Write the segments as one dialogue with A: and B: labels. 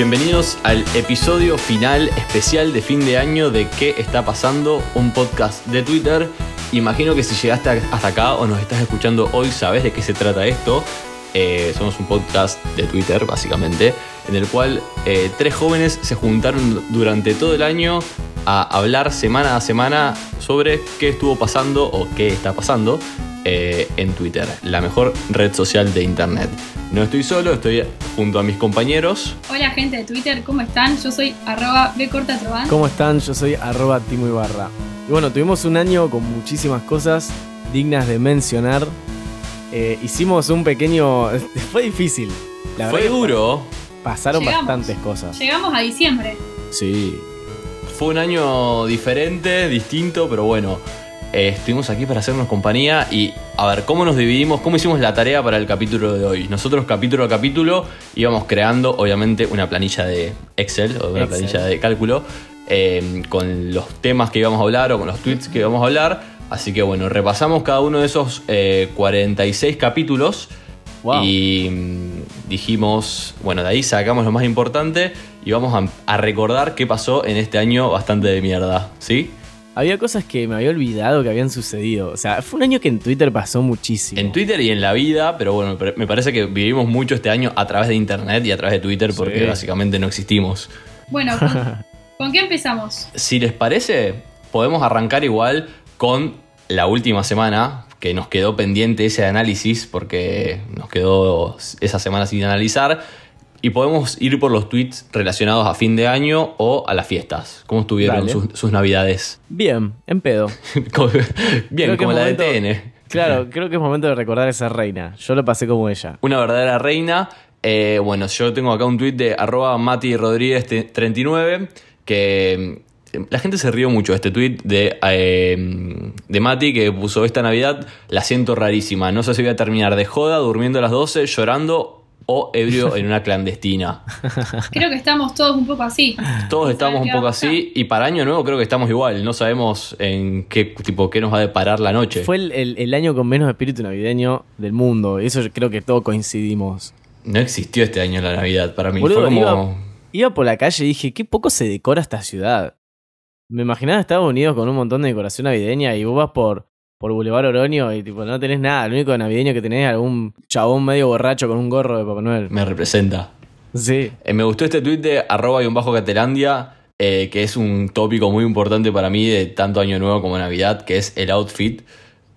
A: Bienvenidos al episodio final especial de fin de año de ¿Qué está pasando? Un podcast de Twitter. Imagino que si llegaste hasta acá o nos estás escuchando hoy sabes de qué se trata esto. Eh, somos un podcast de Twitter, básicamente, en el cual eh, tres jóvenes se juntaron durante todo el año a hablar semana a semana sobre qué estuvo pasando o qué está pasando eh, en Twitter, la mejor red social de Internet. No estoy solo, estoy junto a mis compañeros.
B: Hola gente de Twitter, ¿cómo están? Yo soy arroba bcortatrovan.
C: ¿Cómo están? Yo soy arroba Timo Ibarra. Y bueno, tuvimos un año con muchísimas cosas dignas de mencionar. Eh, hicimos un pequeño... Fue difícil. La
A: Fue
C: verdad
A: duro,
C: Pasaron
B: Llegamos.
C: bastantes cosas.
B: Llegamos a diciembre.
C: Sí.
A: fue un año diferente, distinto, pero bueno, eh, estuvimos aquí para hacernos compañía y a ver, ¿cómo nos dividimos? ¿Cómo hicimos la tarea para el capítulo de hoy? Nosotros capítulo a capítulo íbamos creando obviamente una planilla de Excel o una
C: Excel.
A: planilla de cálculo eh, con los temas que íbamos a hablar o con los tweets que íbamos a hablar. Así que bueno, repasamos cada uno de esos eh, 46 capítulos
C: Wow.
A: y mm, dijimos, bueno, de ahí sacamos lo más importante y vamos a, a recordar qué pasó en este año bastante de mierda, ¿sí?
C: Había cosas que me había olvidado que habían sucedido. O sea, fue un año que en Twitter pasó muchísimo.
A: En Twitter y en la vida, pero bueno, me parece que vivimos mucho este año a través de Internet y a través de Twitter porque
C: Sí.
A: básicamente no existimos.
B: Bueno, ¿con, ¿con qué empezamos?
A: Si les parece, podemos arrancar igual con la última semana, que nos quedó pendiente ese análisis, porque nos quedó esa semana sin analizar. Y podemos ir por los tweets relacionados a fin de año o a las fiestas. ¿Cómo estuvieron sus, sus navidades?
C: Bien, en pedo.
A: Como- Bien,
C: Creo
A: como la de TN.
C: Claro, creo que es momento de recordar a esa reina. Yo lo pasé como ella.
A: Una verdadera reina. Eh, bueno, yo tengo acá un tweet de arroba Mati Rodríguez 39 que eh, la gente se rió mucho de este tweet de, eh, de Mati que puso esta Navidad, la siento rarísima. No sé si voy a terminar de joda, durmiendo a las 12, llorando o ebrio en una clandestina.
B: Creo que estamos todos un poco así.
A: Todos estamos un poco así y para año nuevo creo que estamos igual. No sabemos en qué tipo qué nos va a deparar la noche.
C: Fue el, el- el año con menos espíritu navideño del mundo. Eso yo creo que todos coincidimos.
A: No existió este año la Navidad para mí.
C: Boludo,
A: Fue como...
C: iba, iba por la calle y dije, qué poco se decora esta ciudad. Me imaginaba Estados Unidos con un montón de decoración navideña y vos vas por, por Boulevard Oroño y tipo no tenés nada. Lo único navideño que tenés es algún chabón medio borracho con un gorro de Papá Noel.
A: Me representa.
C: Sí.
A: Eh, me gustó este tweet de arroba y un bajo Catelandia, eh, que es un tópico muy importante para mí de tanto Año Nuevo como Navidad, que es el outfit.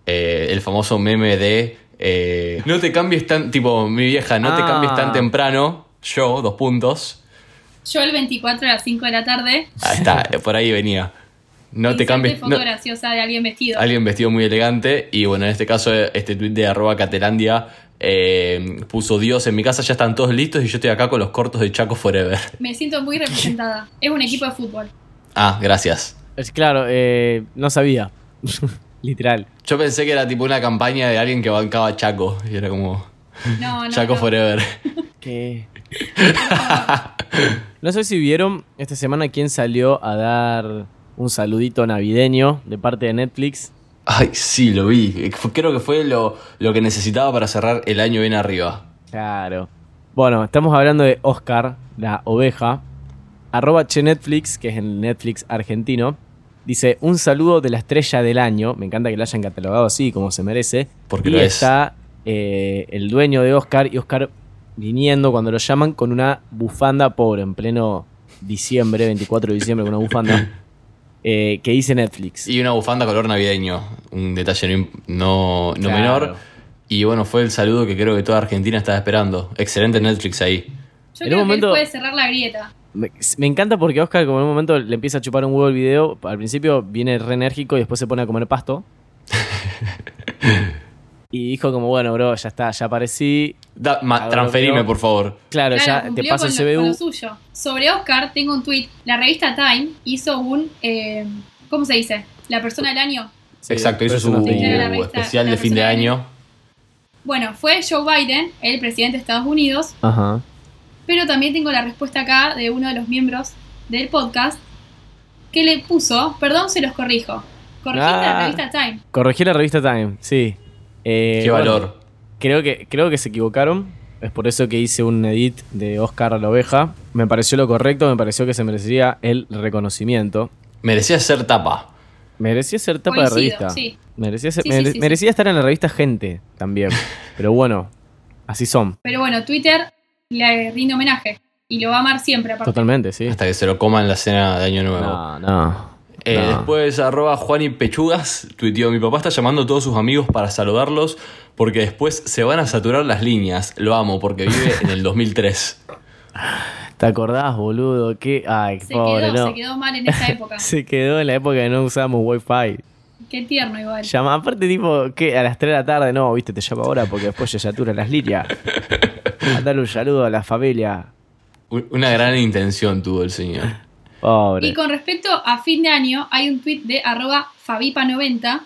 A: Eh, el famoso meme de eh, no te cambies tan, tipo, mi vieja, no te
C: Ah.
A: cambies tan temprano. Yo, dos puntos.
B: Yo el 24 a las 5 de la tarde.
A: Ahí está, por ahí venía. No te cambies.
B: foto
A: no-
B: graciosa de alguien vestido.
A: alguien vestido muy elegante. Y bueno, en este caso, este tweet de arroba Catelandia eh, puso Dios en mi casa, ya están todos listos y yo estoy acá con los cortos de Chaco Forever.
B: Me siento muy representada. Es un equipo de fútbol.
A: Ah, gracias.
C: Es claro, eh, no sabía. Literal.
A: Yo pensé que era tipo una campaña de alguien que bancaba a Chaco. Y era como
B: No, no.
A: Chaco
B: no.
A: Forever.
C: ¿Qué? no sé si vieron esta semana quién salió a dar un saludito navideño de parte de Netflix.
A: Ay, sí, lo vi. Creo que fue lo, lo que necesitaba para cerrar el año bien arriba.
C: Claro. Bueno, estamos hablando de Oscar, la oveja. Arroba che Netflix, que es el Netflix argentino. Dice, un saludo de la estrella del año. Me encanta que lo hayan catalogado así, como se merece.
A: Porque
C: y
A: lo es.
C: está eh, el dueño de Oscar y Oscar viniendo cuando lo llaman con una bufanda pobre en pleno diciembre, 24 de diciembre, con una bufanda eh, que dice Netflix.
A: Y una bufanda color navideño. Un detalle no, no, no
C: Claro.
A: menor. Y bueno, fue el saludo que creo que toda Argentina estaba esperando. Excelente Netflix ahí.
B: Yo
C: En
B: creo
C: un momento-
B: que él puede cerrar la grieta.
C: Me, me encanta porque Oscar, como en un momento le empieza a chupar un huevo el video, al principio viene re enérgico y después se pone a comer pasto. Y dijo como, bueno, bro, ya está, ya aparecí.
A: Da- ma- transferime, por favor.
C: Claro,
B: Claro,
C: ya te paso el
B: con lo, con lo
C: CBU.
B: suyo. Sobre Oscar, tengo un tweet. La revista Time hizo un. eh, ¿Cómo se dice? La persona del año.
C: Sí,
A: Exacto, hizo su
B: revista-
A: especial de fin de año.
B: Bueno, fue Joe Biden, el presidente de Estados Unidos.
C: Ajá.
B: Pero también tengo la respuesta acá de uno de los miembros del podcast que le puso. Perdón, se los corrijo. Corregiste la
C: Ah.
B: revista Time.
C: Corregí la revista Time, sí. Eh,
A: Qué
C: bueno,
A: valor.
C: Creo que, creo que se equivocaron. Es por eso que hice un edit de Oscar a la oveja. Me pareció lo correcto, me pareció que se merecería el reconocimiento.
A: Merecía ser tapa.
C: Merecía ser tapa
B: Coincido,
C: de revista.
B: sí.
C: Merecía, ser-
B: Sí, sí,
C: mere-
B: sí, sí.
C: merecía estar en la revista Gente también. Pero bueno, así son.
B: Pero bueno, Twitter le rinde homenaje. Y lo va a amar siempre, aparte.
C: Totalmente, sí.
A: Hasta que se lo coma en la cena de Año Nuevo.
C: No, no.
A: Eh,
C: no.
A: Después, arroba Juan y Pechugas, tuiteó, mi papá está llamando a todos sus amigos para saludarlos porque después se van a saturar las líneas. Lo amo porque vive en el 2003.
C: ¿Te acordás, boludo? ¿Qué? Ay,
B: Se
C: pobre,
B: quedó,
C: no.
B: se quedó mal en esa época.
C: Se quedó en la época que no usábamos wifi.
B: Qué tierno igual.
C: Llama, aparte, tipo, que a las 3 de la tarde, no, viste, te llamo ahora porque después se saturan las líneas. Mandale un saludo a la familia.
A: Una gran intención tuvo el señor.
C: Pobre.
B: Y con respecto a fin de año, hay un tweet de arroba fabipa90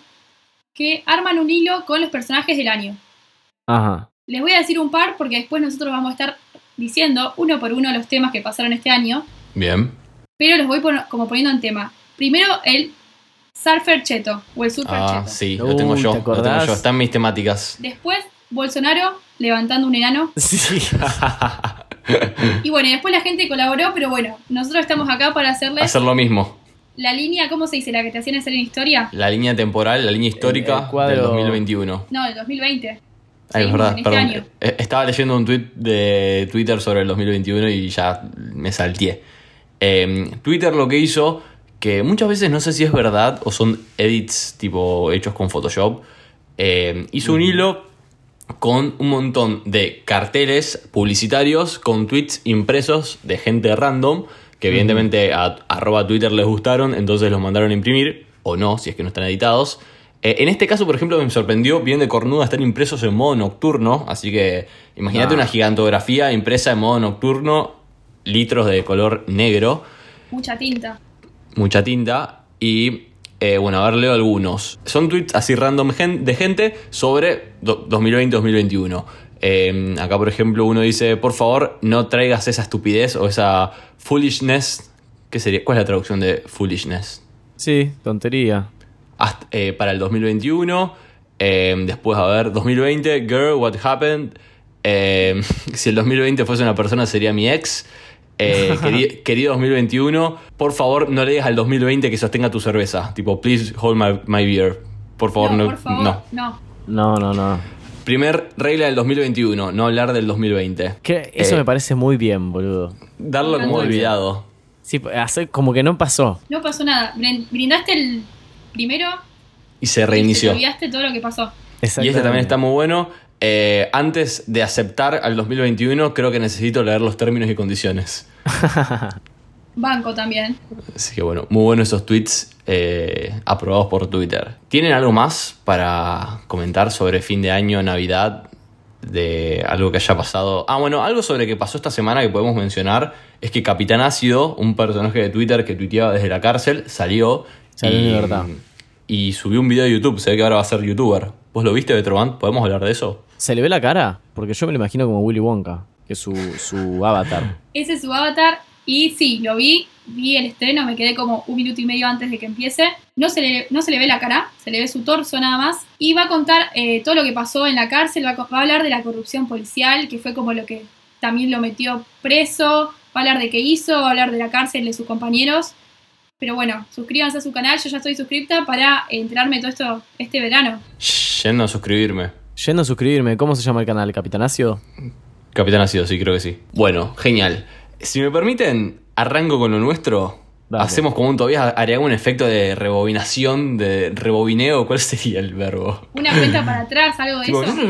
B: que arman un hilo con los personajes del año.
C: Ajá.
B: Les voy a decir un par porque después nosotros vamos a estar diciendo uno por uno los temas que pasaron este año,
A: Bien.
B: pero los voy como poniendo en tema. Primero el surfer cheto o el surfer
A: Ah,
B: cheto.
A: sí, lo tengo yo.
C: ¿te
A: Lo tengo yo. Está en mis temáticas.
B: Después Bolsonaro levantando un enano.
C: Sí.
B: Y bueno, y después la gente colaboró, pero bueno, nosotros estamos acá para hacerles
A: Hacer lo mismo.
B: la línea, ¿cómo se dice? La que te hacían hacer en historia.
A: La línea temporal, la línea histórica
C: El cuadro-
A: del 2021.
B: No, del 2020.
A: Ay, es
B: Seguimos
A: verdad,
B: en este
A: perdón.
B: año.
A: Eh, Estaba leyendo un tweet de Twitter sobre el 2021 y ya me salteé. Eh, Twitter lo que hizo, que muchas veces no sé si es verdad o son edits tipo hechos con Photoshop, eh, hizo un hilo con un montón de carteles publicitarios con tweets impresos de gente random que evidentemente a arroba Twitter les gustaron, entonces los mandaron a imprimir, o no, si es que no están editados. Eh, en este caso, por ejemplo, me sorprendió, bien de cornuda, están impresos en modo nocturno, así que imagínate
C: Ah.
A: una gigantografía impresa en modo nocturno, litros de color negro,
B: Mucha tinta.
A: mucha tinta y eh, bueno, a ver, leo algunos. Son tweets así random gen- de gente sobre do- 2020-2021. Eh, acá, por ejemplo, uno dice, por favor, no traigas esa estupidez o esa foolishness. ¿Qué sería? ¿Cuál es la traducción de foolishness?
C: Sí, tontería.
A: Hasta- eh, para el 2021. Eh, después, a ver, 2020, girl, what happened? Si el 2020 fuese una persona, sería mi ex. Eh, queri- querido 2021, por favor, no le digas al 2020 que sostenga tu cerveza. Tipo, please hold my, my beer. Por favor, no.
B: no, por favor,
A: no.
B: no.
C: No, no, no.
A: Primer regla del 2021, no hablar del 2020.
C: Que eso
A: Eh,
C: me parece muy bien, boludo.
A: Darlo como olvidado.
C: Sí, hacer como que no pasó.
B: No pasó nada. Brin- Brindaste el primero
A: Y se
B: y
A: reinició.
B: te olvidaste todo lo que pasó.
A: Y este también está muy bueno. Eh, antes de aceptar al 2021, creo que necesito leer los términos y condiciones.
B: Banco también.
A: Así que bueno, muy buenos esos tweets eh, aprobados por Twitter. ¿Tienen algo más para comentar sobre fin de año, Navidad? De algo que haya pasado. Ah, bueno, algo sobre que pasó esta semana que podemos mencionar es que Capitán Ácido, un personaje de Twitter que tuiteaba desde la cárcel, salió.
C: Salió
A: y,
C: de verdad.
A: Y subió un video de YouTube. Se ve que ahora va a ser youtuber. ¿Vos lo viste, Betroband? ¿Podemos hablar de eso?
C: ¿Se le ve la cara? Porque yo me lo imagino como Willy Wonka, que es su, su avatar.
B: Ese es su avatar. Y sí, lo vi. Vi el estreno, me quedé como un minuto y medio antes de que empiece. No se le, no se le ve la cara, se le ve su torso nada más. Y va a contar eh, todo lo que pasó en la cárcel, va a, co- va a hablar de la corrupción policial, que fue como lo que también lo metió preso. Va a hablar de qué hizo, va a hablar de la cárcel de sus compañeros. Pero bueno, suscríbanse a su canal, yo ya estoy suscripta para enterarme de todo esto este verano.
A: Yendo a suscribirme.
C: Yendo a suscribirme, ¿cómo se llama el canal? ¿Capitanacio?
A: Capitán Ácido, sí, creo que sí. Bueno, genial. Si me permiten, arranco con lo nuestro.
C: Dale.
A: Hacemos como un todavía haría un efecto de rebobinación, de rebobineo. ¿Cuál sería el verbo?
B: Una cuenta para atrás, algo de
A: Tipo-
B: eso.
A: tipo-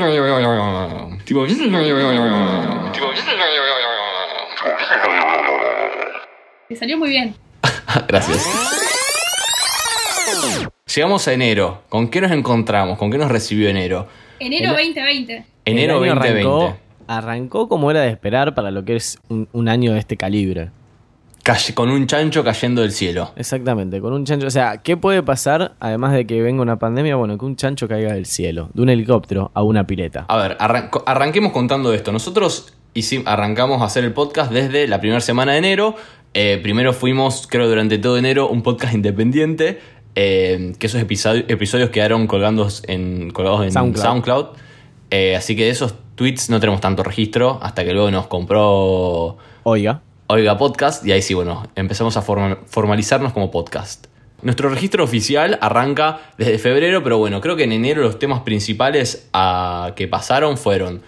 B: Te salió muy bien.
A: Gracias. Llegamos a enero. ¿Con qué nos encontramos? ¿Con qué nos recibió enero?
B: Enero
C: El-
B: 2020.
A: Enero
C: El año
A: 2020.
C: Arrancó, arrancó como era de esperar para lo que es un, un año de este calibre.
A: Calle- con un chancho cayendo del cielo.
C: Exactamente, con un chancho. O sea, ¿qué puede pasar además de que venga una pandemia? Bueno, que un chancho caiga del cielo, de un helicóptero a una pileta.
A: A ver, arran- arranquemos contando esto. Nosotros hicim- arrancamos a hacer el podcast desde la primera semana de enero. Eh, primero fuimos, creo, durante todo enero, un podcast independiente. Eh, que esos episodios, episodios quedaron colgando en, colgados en
C: SoundCloud.
A: SoundCloud. Eh, así que de esos tweets no tenemos tanto registro hasta que luego nos compró
C: Oiga,
A: Oiga Podcast y ahí sí, bueno, empezamos a forma- formalizarnos como podcast. Nuestro registro oficial arranca desde febrero, pero bueno, creo que en enero los temas principales a- que pasaron fueron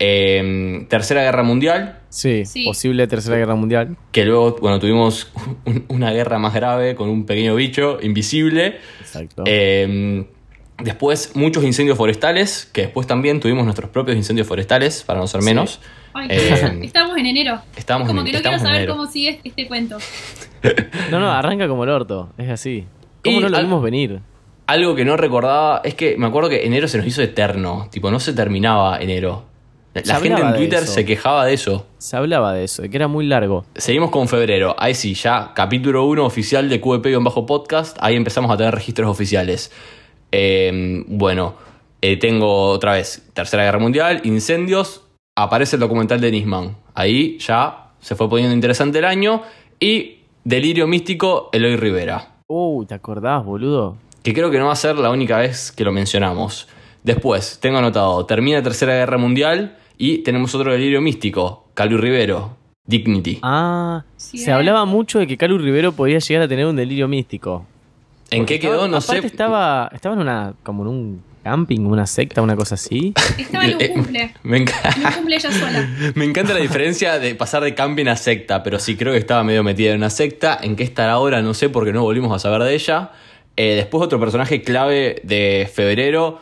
A: eh, Tercera Guerra Mundial,
C: sí,
B: Sí.
C: posible tercera guerra mundial.
A: que luego, bueno, tuvimos un- una guerra más grave con un pequeño bicho invisible.
C: Exacto.
A: Eh, después muchos incendios forestales, que después también tuvimos nuestros propios incendios forestales, para no ser menos.
B: Ay,
A: Eh,
B: estamos en enero.
A: Estamos
B: Como
A: en-
B: que no quiero saber cómo sigue este cuento.
C: No, no, arranca como el orto, es así. ¿Cómo
A: Y
C: no lo
A: al-
C: vimos venir?
A: Algo que no recordaba es que me acuerdo que enero se nos hizo eterno. Tipo, no se terminaba enero. La
C: Se
A: gente en Twitter se quejaba de eso.
C: Se hablaba de eso, de que era muy largo.
A: Seguimos con febrero. Ahí sí, ya capítulo 1 oficial de QEP podcast. Ahí empezamos a tener registros oficiales. Eh, bueno, eh, tengo otra vez Tercera Guerra Mundial, incendios. Aparece el documental de Nisman. Ahí ya se fue poniendo interesante el año. Y Delirio Místico, Eloy Rivera.
C: Uh, ¿te acordás, boludo?
A: que creo que no va a ser la única vez que lo mencionamos. Después, tengo anotado, termina Tercera Guerra Mundial y tenemos otro delirio místico, Calu Rivero, Dignity.
C: Ah,
B: Sí,
C: se
B: eh.
C: hablaba mucho de que Calu Rivero podía llegar a tener un delirio místico.
A: ¿En
C: Porque
A: qué quedó?
C: estaba-
A: No
C: aparte
A: sé.
C: Estaba, estaba en una, como en un camping, una secta, una cosa así.
B: Estaba en un
A: Eh,
B: cumple.
A: Me, enca-
B: En un cumple ella sola.
A: me encanta la diferencia de pasar de camping a secta, pero sí creo que estaba medio metida en una secta. ¿En qué estará ahora? No sé porque no volvimos a saber de ella. Eh, después otro personaje clave de febrero,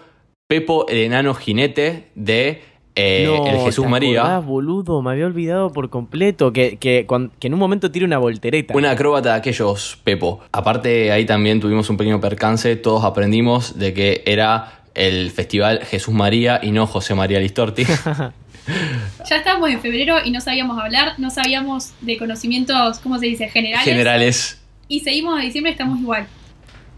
A: Pepo el enano jinete de eh,
C: No,
A: el Jesús
C: ¿te
A: María.
C: acordás, boludo, me había olvidado por completo que, que, en un momento tira una voltereta.
A: Una acróbata de aquellos, Pepo. Aparte, ahí también tuvimos un pequeño percance. Todos aprendimos de que era el festival Jesús María y no José María Listorti.
B: Ya estábamos en febrero y no sabíamos hablar, no sabíamos de conocimientos, ¿cómo se dice? Generales.
A: Generales.
B: Y seguimos a diciembre, estamos igual.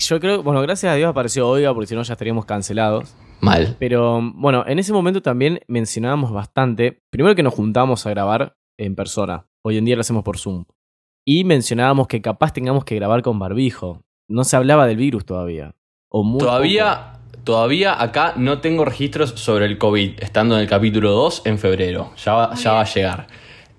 C: Yo creo, bueno, gracias a Dios apareció Oiga, porque si no ya estaríamos cancelados.
A: Mal.
C: Pero bueno, en ese momento también mencionábamos bastante, primero que nos juntábamos a grabar en persona, hoy en día lo hacemos por Zoom, y mencionábamos que capaz tengamos que grabar con barbijo. No se hablaba del virus todavía. O muy poco.
A: Todavía, todavía acá no tengo registros sobre el COVID, estando en el capítulo 2 en febrero. Ya va, ya va a llegar.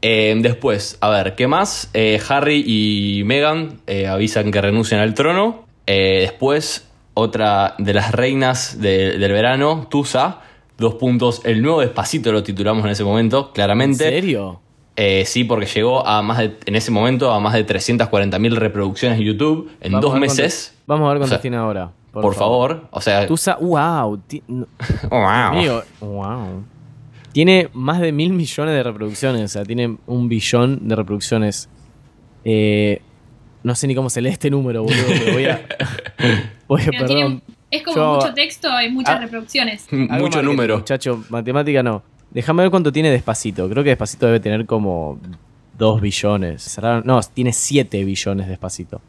A: Eh, después, a ver, ¿qué más? Eh, Harry y Meghan eh, avisan que renuncian al trono. Eh, después, otra de las reinas de- del verano, Tusa. Dos puntos. El nuevo despacito lo titulamos en ese momento,
C: ¿En
A: claramente.
C: serio?
A: Eh, sí, porque llegó a más de, en ese momento a más de 340.000 reproducciones en YouTube en
C: Vamos
A: dos
C: cuánto-
A: meses.
C: vamos a ver cuánto
A: O sea,
C: tiene ahora.
A: Por, favor. O sea,
C: Tusa, wow. ti- no-
A: wow.
C: Mío, wow. Tiene más de mil millones de reproducciones, o sea, tiene un billón de reproducciones. Eh, no sé ni cómo se lee este número, boludo, pero voy a.
B: Pero
C: perdón.
B: tiene- es como
C: Yo-
B: mucho texto y muchas
C: Ah.
B: reproducciones.
A: Mucho número.
C: Muchacho, matemática no. Déjame ver cuánto tiene Despacito. Creo que Despacito debe tener como 2 billones. No, tiene 7 billones Despacito.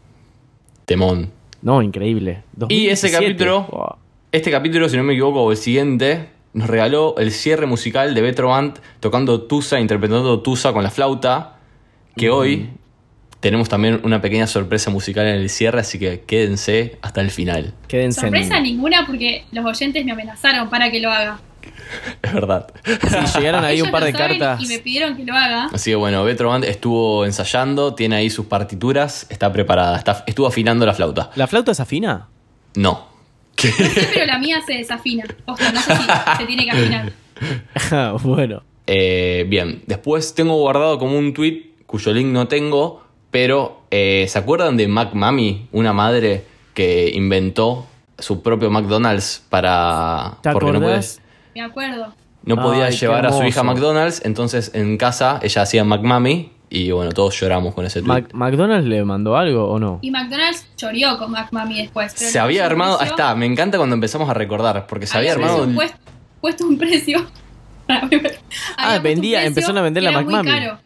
A: Temón.
C: No, increíble.
A: Y ese
C: 2017.
A: capítulo-
C: Wow.
A: Este capítulo, si no me equivoco, o el siguiente, nos regaló el cierre musical de Betro Band tocando Tusa, interpretando Tusa con la flauta. Que hoy tenemos también una pequeña sorpresa musical en el cierre, así que quédense hasta el final.
C: Quédense en-
B: Sorpresa ninguna porque los oyentes me amenazaron para que lo haga.
A: Es verdad.
C: Sí, llegaron ahí
B: Ellos
C: un par
B: lo
C: de
B: saben
C: cartas.
B: Y me pidieron que lo haga.
A: Así que bueno, Betro Band estuvo ensayando, tiene ahí sus partituras, está preparada, está, estuvo afinando la flauta.
C: ¿La flauta es afina?
A: No.
B: Sí, pero la mía se desafina. Ojo, no sé si se tiene que afinar.
C: Ah, bueno.
A: Eh, bien, después tengo guardado como un tweet cuyo link no tengo, pero eh, ¿se acuerdan de Mac Mami? Una madre que inventó su propio McDonald's para...
C: ¿Te
A: porque no podía,
C: acordás?
B: Me acuerdo.
A: no podía
C: Ay,
A: llevar a su hija a. McDonald's, entonces en casa ella hacía Mac Mami y bueno, todos lloramos con ese tweet.
C: Mac- ¿McDonald's le mandó algo o no?
B: Y McDonald's choreó con McMami después. pero
A: se había armado, ahí
B: precio-
A: está, me encanta cuando empezamos a recordar, porque se había
B: había
A: armado...
B: puesto, puest- puesto un precio. Un
C: vendía- empezaron a vender la
B: era muy
C: McMami.
B: caro.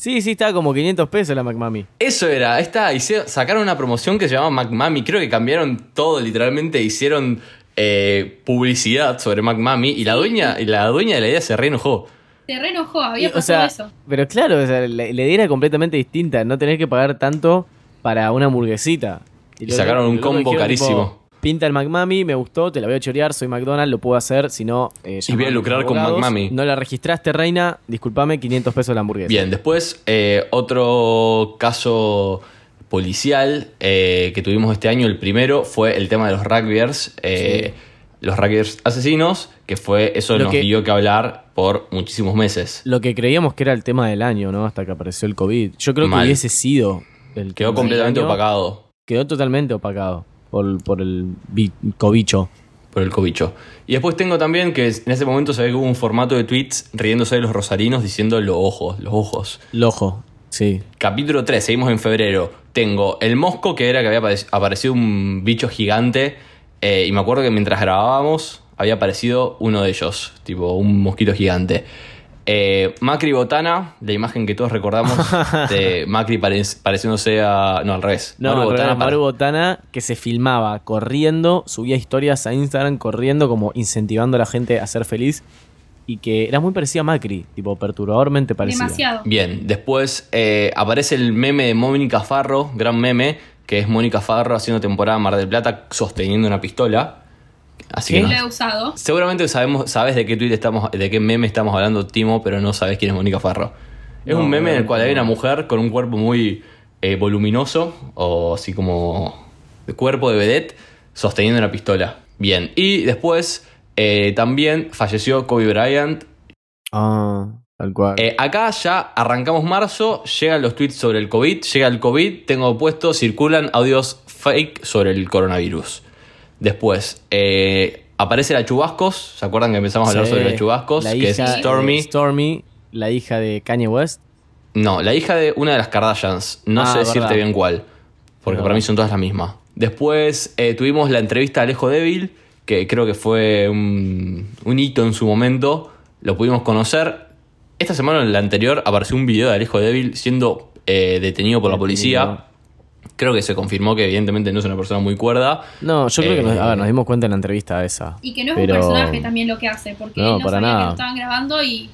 C: Sí, sí, estaba como 500 pesos la McMami.
A: Eso era, está, hice- sacaron una promoción que se llamaba McMami, creo que cambiaron todo, literalmente hicieron eh, publicidad sobre McMami y la dueña, y la dueña de la idea se reenojó.
B: Se re enojó, había
C: o
B: pasado
C: sea,
B: eso.
C: pero claro, o sea, la, la idea era completamente distinta, no tener que pagar tanto para una hamburguesita.
A: Y sacaron un combo
C: dijeron,
A: carísimo.
C: tipo, Pinta el McMami, me gustó, te la voy a chorear, soy McDonald's, lo puedo hacer, si no... eh,
A: Y voy a lucrar con. McMami.
C: No la registraste, reina, discúlpame, 500 pesos la hamburguesa.
A: Bien, después eh, otro caso policial eh, que tuvimos este año, el primero fue el tema de los rugbyers, los rugbyers asesinos, que fue eso
C: Lo
A: nos
C: que-
A: dio que hablar por muchísimos meses.
C: Lo que creíamos que era el tema del año, ¿no? Hasta que apareció el COVID. Yo creo
A: Mal.
C: que hubiese sido el
A: Quedó completamente
C: año.
A: opacado
C: Quedó totalmente opacado por, por el bi- cobicho.
A: por el cobicho. Y después tengo también que en ese momento se ve que hubo un formato de tweets riéndose de los rosarinos diciendo los ojos, los ojos.
C: Lojo, sí.
A: Capítulo 3, seguimos en febrero. Tengo el mosco, que era que había aparec- aparecido un bicho gigante. eh, y me acuerdo que mientras grabábamos había aparecido uno de ellos, tipo un mosquito gigante. Eh, Macri Botana, la imagen que todos recordamos de Macri pare- pareciéndose a. No, al revés.
C: No,
A: Maru
C: al
A: Botana
C: Maru Botana que se filmaba corriendo, subía historias a Instagram corriendo, como incentivando a la gente a ser feliz. Y que era muy parecida a Macri, tipo perturbadormente parecida.
B: Demasiado.
A: Bien, después eh, aparece el meme de Mónica Farro, gran meme, que es Mónica Farro haciendo temporada en Mar del Plata sosteniendo una pistola. Así
C: ¿Qué?
A: que
B: Lo
A: no-
B: he usado.
A: Seguramente sabemos, sabes de qué tweet estamos, de qué meme estamos hablando, Timo, pero no sabes quién es Mónica Farro. Es
C: No,
A: un meme en el cual hay una mujer con un cuerpo muy eh, voluminoso, o así como de cuerpo de vedette, sosteniendo una pistola. Bien, y después eh, también falleció Kobe Bryant.
C: Ah, tal cual.
A: Eh, acá ya arrancamos marzo, llegan los tweets sobre el COVID, llega el COVID, tengo puesto, circulan audios fake sobre el coronavirus. Después, eh, aparece la Chubascos, ¿se acuerdan que empezamos a hablar
C: Sí,
A: sobre la Chubascos?
C: la
A: que es
C: hija de
A: Stormy.
C: Stormy, la hija de Kanye West.
A: No, la hija de una de las Kardashians. No
C: Ah,
A: sé decirte
C: verdad.
A: bien cuál. Porque para mí son todas las mismas. Después eh, tuvimos la entrevista a Alejo Débil, que creo que fue un, un hito en su momento. Lo pudimos conocer. Esta semana, en la anterior, apareció un video de Alejo Débil siendo eh, detenido por la policía. Creo que se confirmó que evidentemente no es una persona muy cuerda.
C: No, yo creo que nos,
A: Eh,
C: a ver, nos dimos cuenta en la entrevista esa.
B: Y que no es
C: Pero-
B: un personaje también lo que hace, porque
C: No,
B: él no
C: para
B: sabía que
C: nada.
B: lo estaban grabando y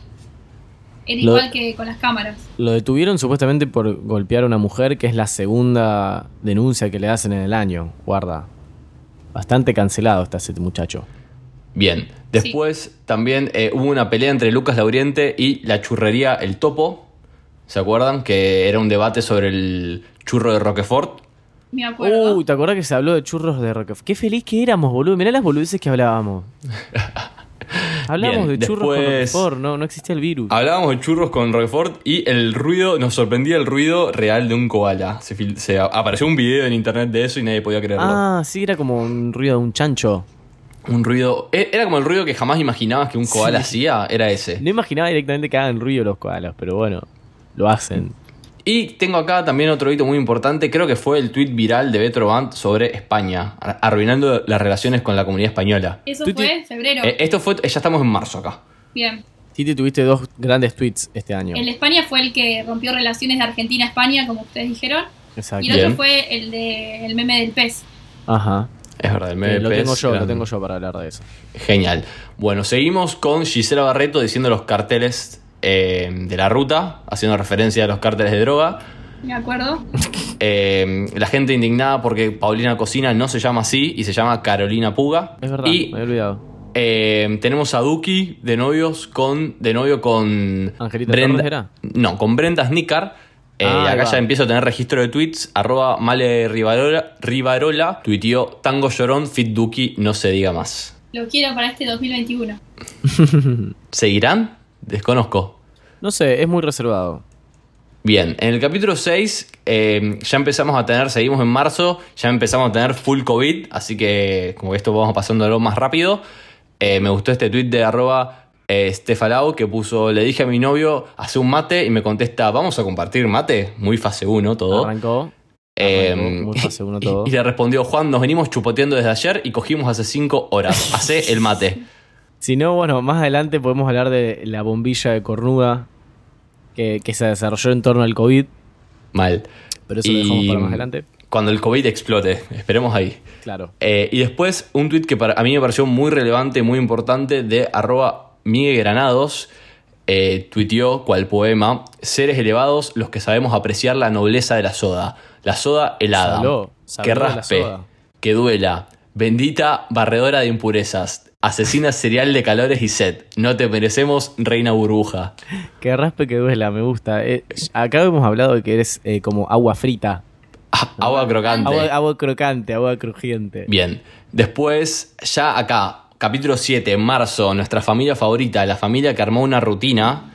B: era
C: Lo-
B: igual que con las cámaras.
C: Lo detuvieron supuestamente por golpear a una mujer, que es la segunda denuncia que le hacen en el año. Guarda. Bastante cancelado está ese muchacho.
A: Bien. Después también eh, hubo una pelea entre Lucas Lauriente y la churrería El Topo. ¿Se acuerdan? Que era un debate sobre el churro de Roquefort.
B: Me acuerdo.
C: Uy, ¿te acordás que se habló de churros de Roquefort? Qué feliz que éramos, boludo. Mirá las boludeces que hablábamos. Hablábamos
A: Bien,
C: de churros con Roquefort, no, no existía el virus.
A: Hablábamos de churros con Roquefort y el ruido, nos sorprendía el ruido real de un koala. Se, apareció un video en internet de eso y nadie podía creerlo.
C: Ah, sí, era como un ruido de un chancho.
A: Un ruido. e- Era como el ruido que jamás imaginabas que un koala hacía, era ese.
C: No imaginaba directamente que hagan ruido los koalas, pero bueno, lo hacen.
A: Y tengo acá también otro hito muy importante, creo que fue el tweet viral de Betro Band sobre España, ar- arruinando las relaciones con la comunidad española.
B: Eso fue febrero.
A: Eh, esto fue, ya estamos en marzo acá.
B: Bien.
C: Titi, tuviste dos grandes tweets este año.
B: El de España fue el que rompió relaciones de Argentina a España, como ustedes dijeron.
C: Exacto.
B: Y el otro fue el de el meme del pez.
C: Ajá.
A: Es verdad, el
C: Eh,
A: meme
C: lo
A: pez
C: tengo yo, lo tengo yo para hablar de eso.
A: Genial. Bueno, seguimos con Gisela Barreto diciendo los carteles eh, de la ruta, haciendo referencia a los cárteles de droga.
B: Me acuerdo.
A: Eh, la gente indignada porque Paulina Cocina no se llama así y se llama Carolina Puga.
C: Es verdad,
A: Y
C: me había olvidado.
A: eh, tenemos a Duki de novios con. de novio con.
C: ¿Angelita era?
A: No, con Brenda Snicker. Eh,
C: Ah,
A: acá
C: va.
A: ya empiezo a tener registro de tweets. Arroba Male Rivarola, Rivarola tuiteó Tango Llorón, Fit Duki, no se diga más.
B: Lo quiero para este 2021.
A: ¿Seguirán? Desconozco.
C: No sé, es muy reservado.
A: Bien, en el capítulo 6 eh, ya empezamos a tener, seguimos en marzo, ya empezamos a tener full COVID, así que como que esto vamos pasándolo más rápido. Eh, me gustó este tweet de arroba eh, Stefalao que puso, le dije a mi novio, hace un mate y me contesta, vamos a compartir mate. Muy fase 1 todo.
C: Arrancó.
A: Eh,
C: arrancó muy fase uno
A: y-
C: todo.
A: Y, le respondió, Juan, nos venimos chupoteando desde ayer y cogimos hace 5 horas. Hacé el mate.
C: Si no, bueno, más adelante podemos hablar de la bombilla de cornuda que, que se desarrolló en torno al COVID,
A: Mal.
C: pero eso lo dejamos para más adelante.
A: Cuando el COVID explote, esperemos ahí.
C: Claro.
A: Eh, y después un tweet que para, a mí me pareció muy relevante, muy importante, de arroba Miguel Granados. Eh, tuiteó cual poema, seres elevados los que sabemos apreciar la nobleza de la soda. La soda helada.
C: Saló,
A: que raspe, que duela. Bendita barredora de impurezas. Asesina serial de calores y sed. No te merecemos, reina burbuja.
C: Que raspe que duela, me gusta. Eh, acá hemos hablado de que eres eh, como agua frita.
A: Ah, agua crocante.
C: Agua, agua crocante, agua crujiente.
A: Bien. Después, ya acá, capítulo 7, en marzo, nuestra familia favorita, la familia que armó una rutina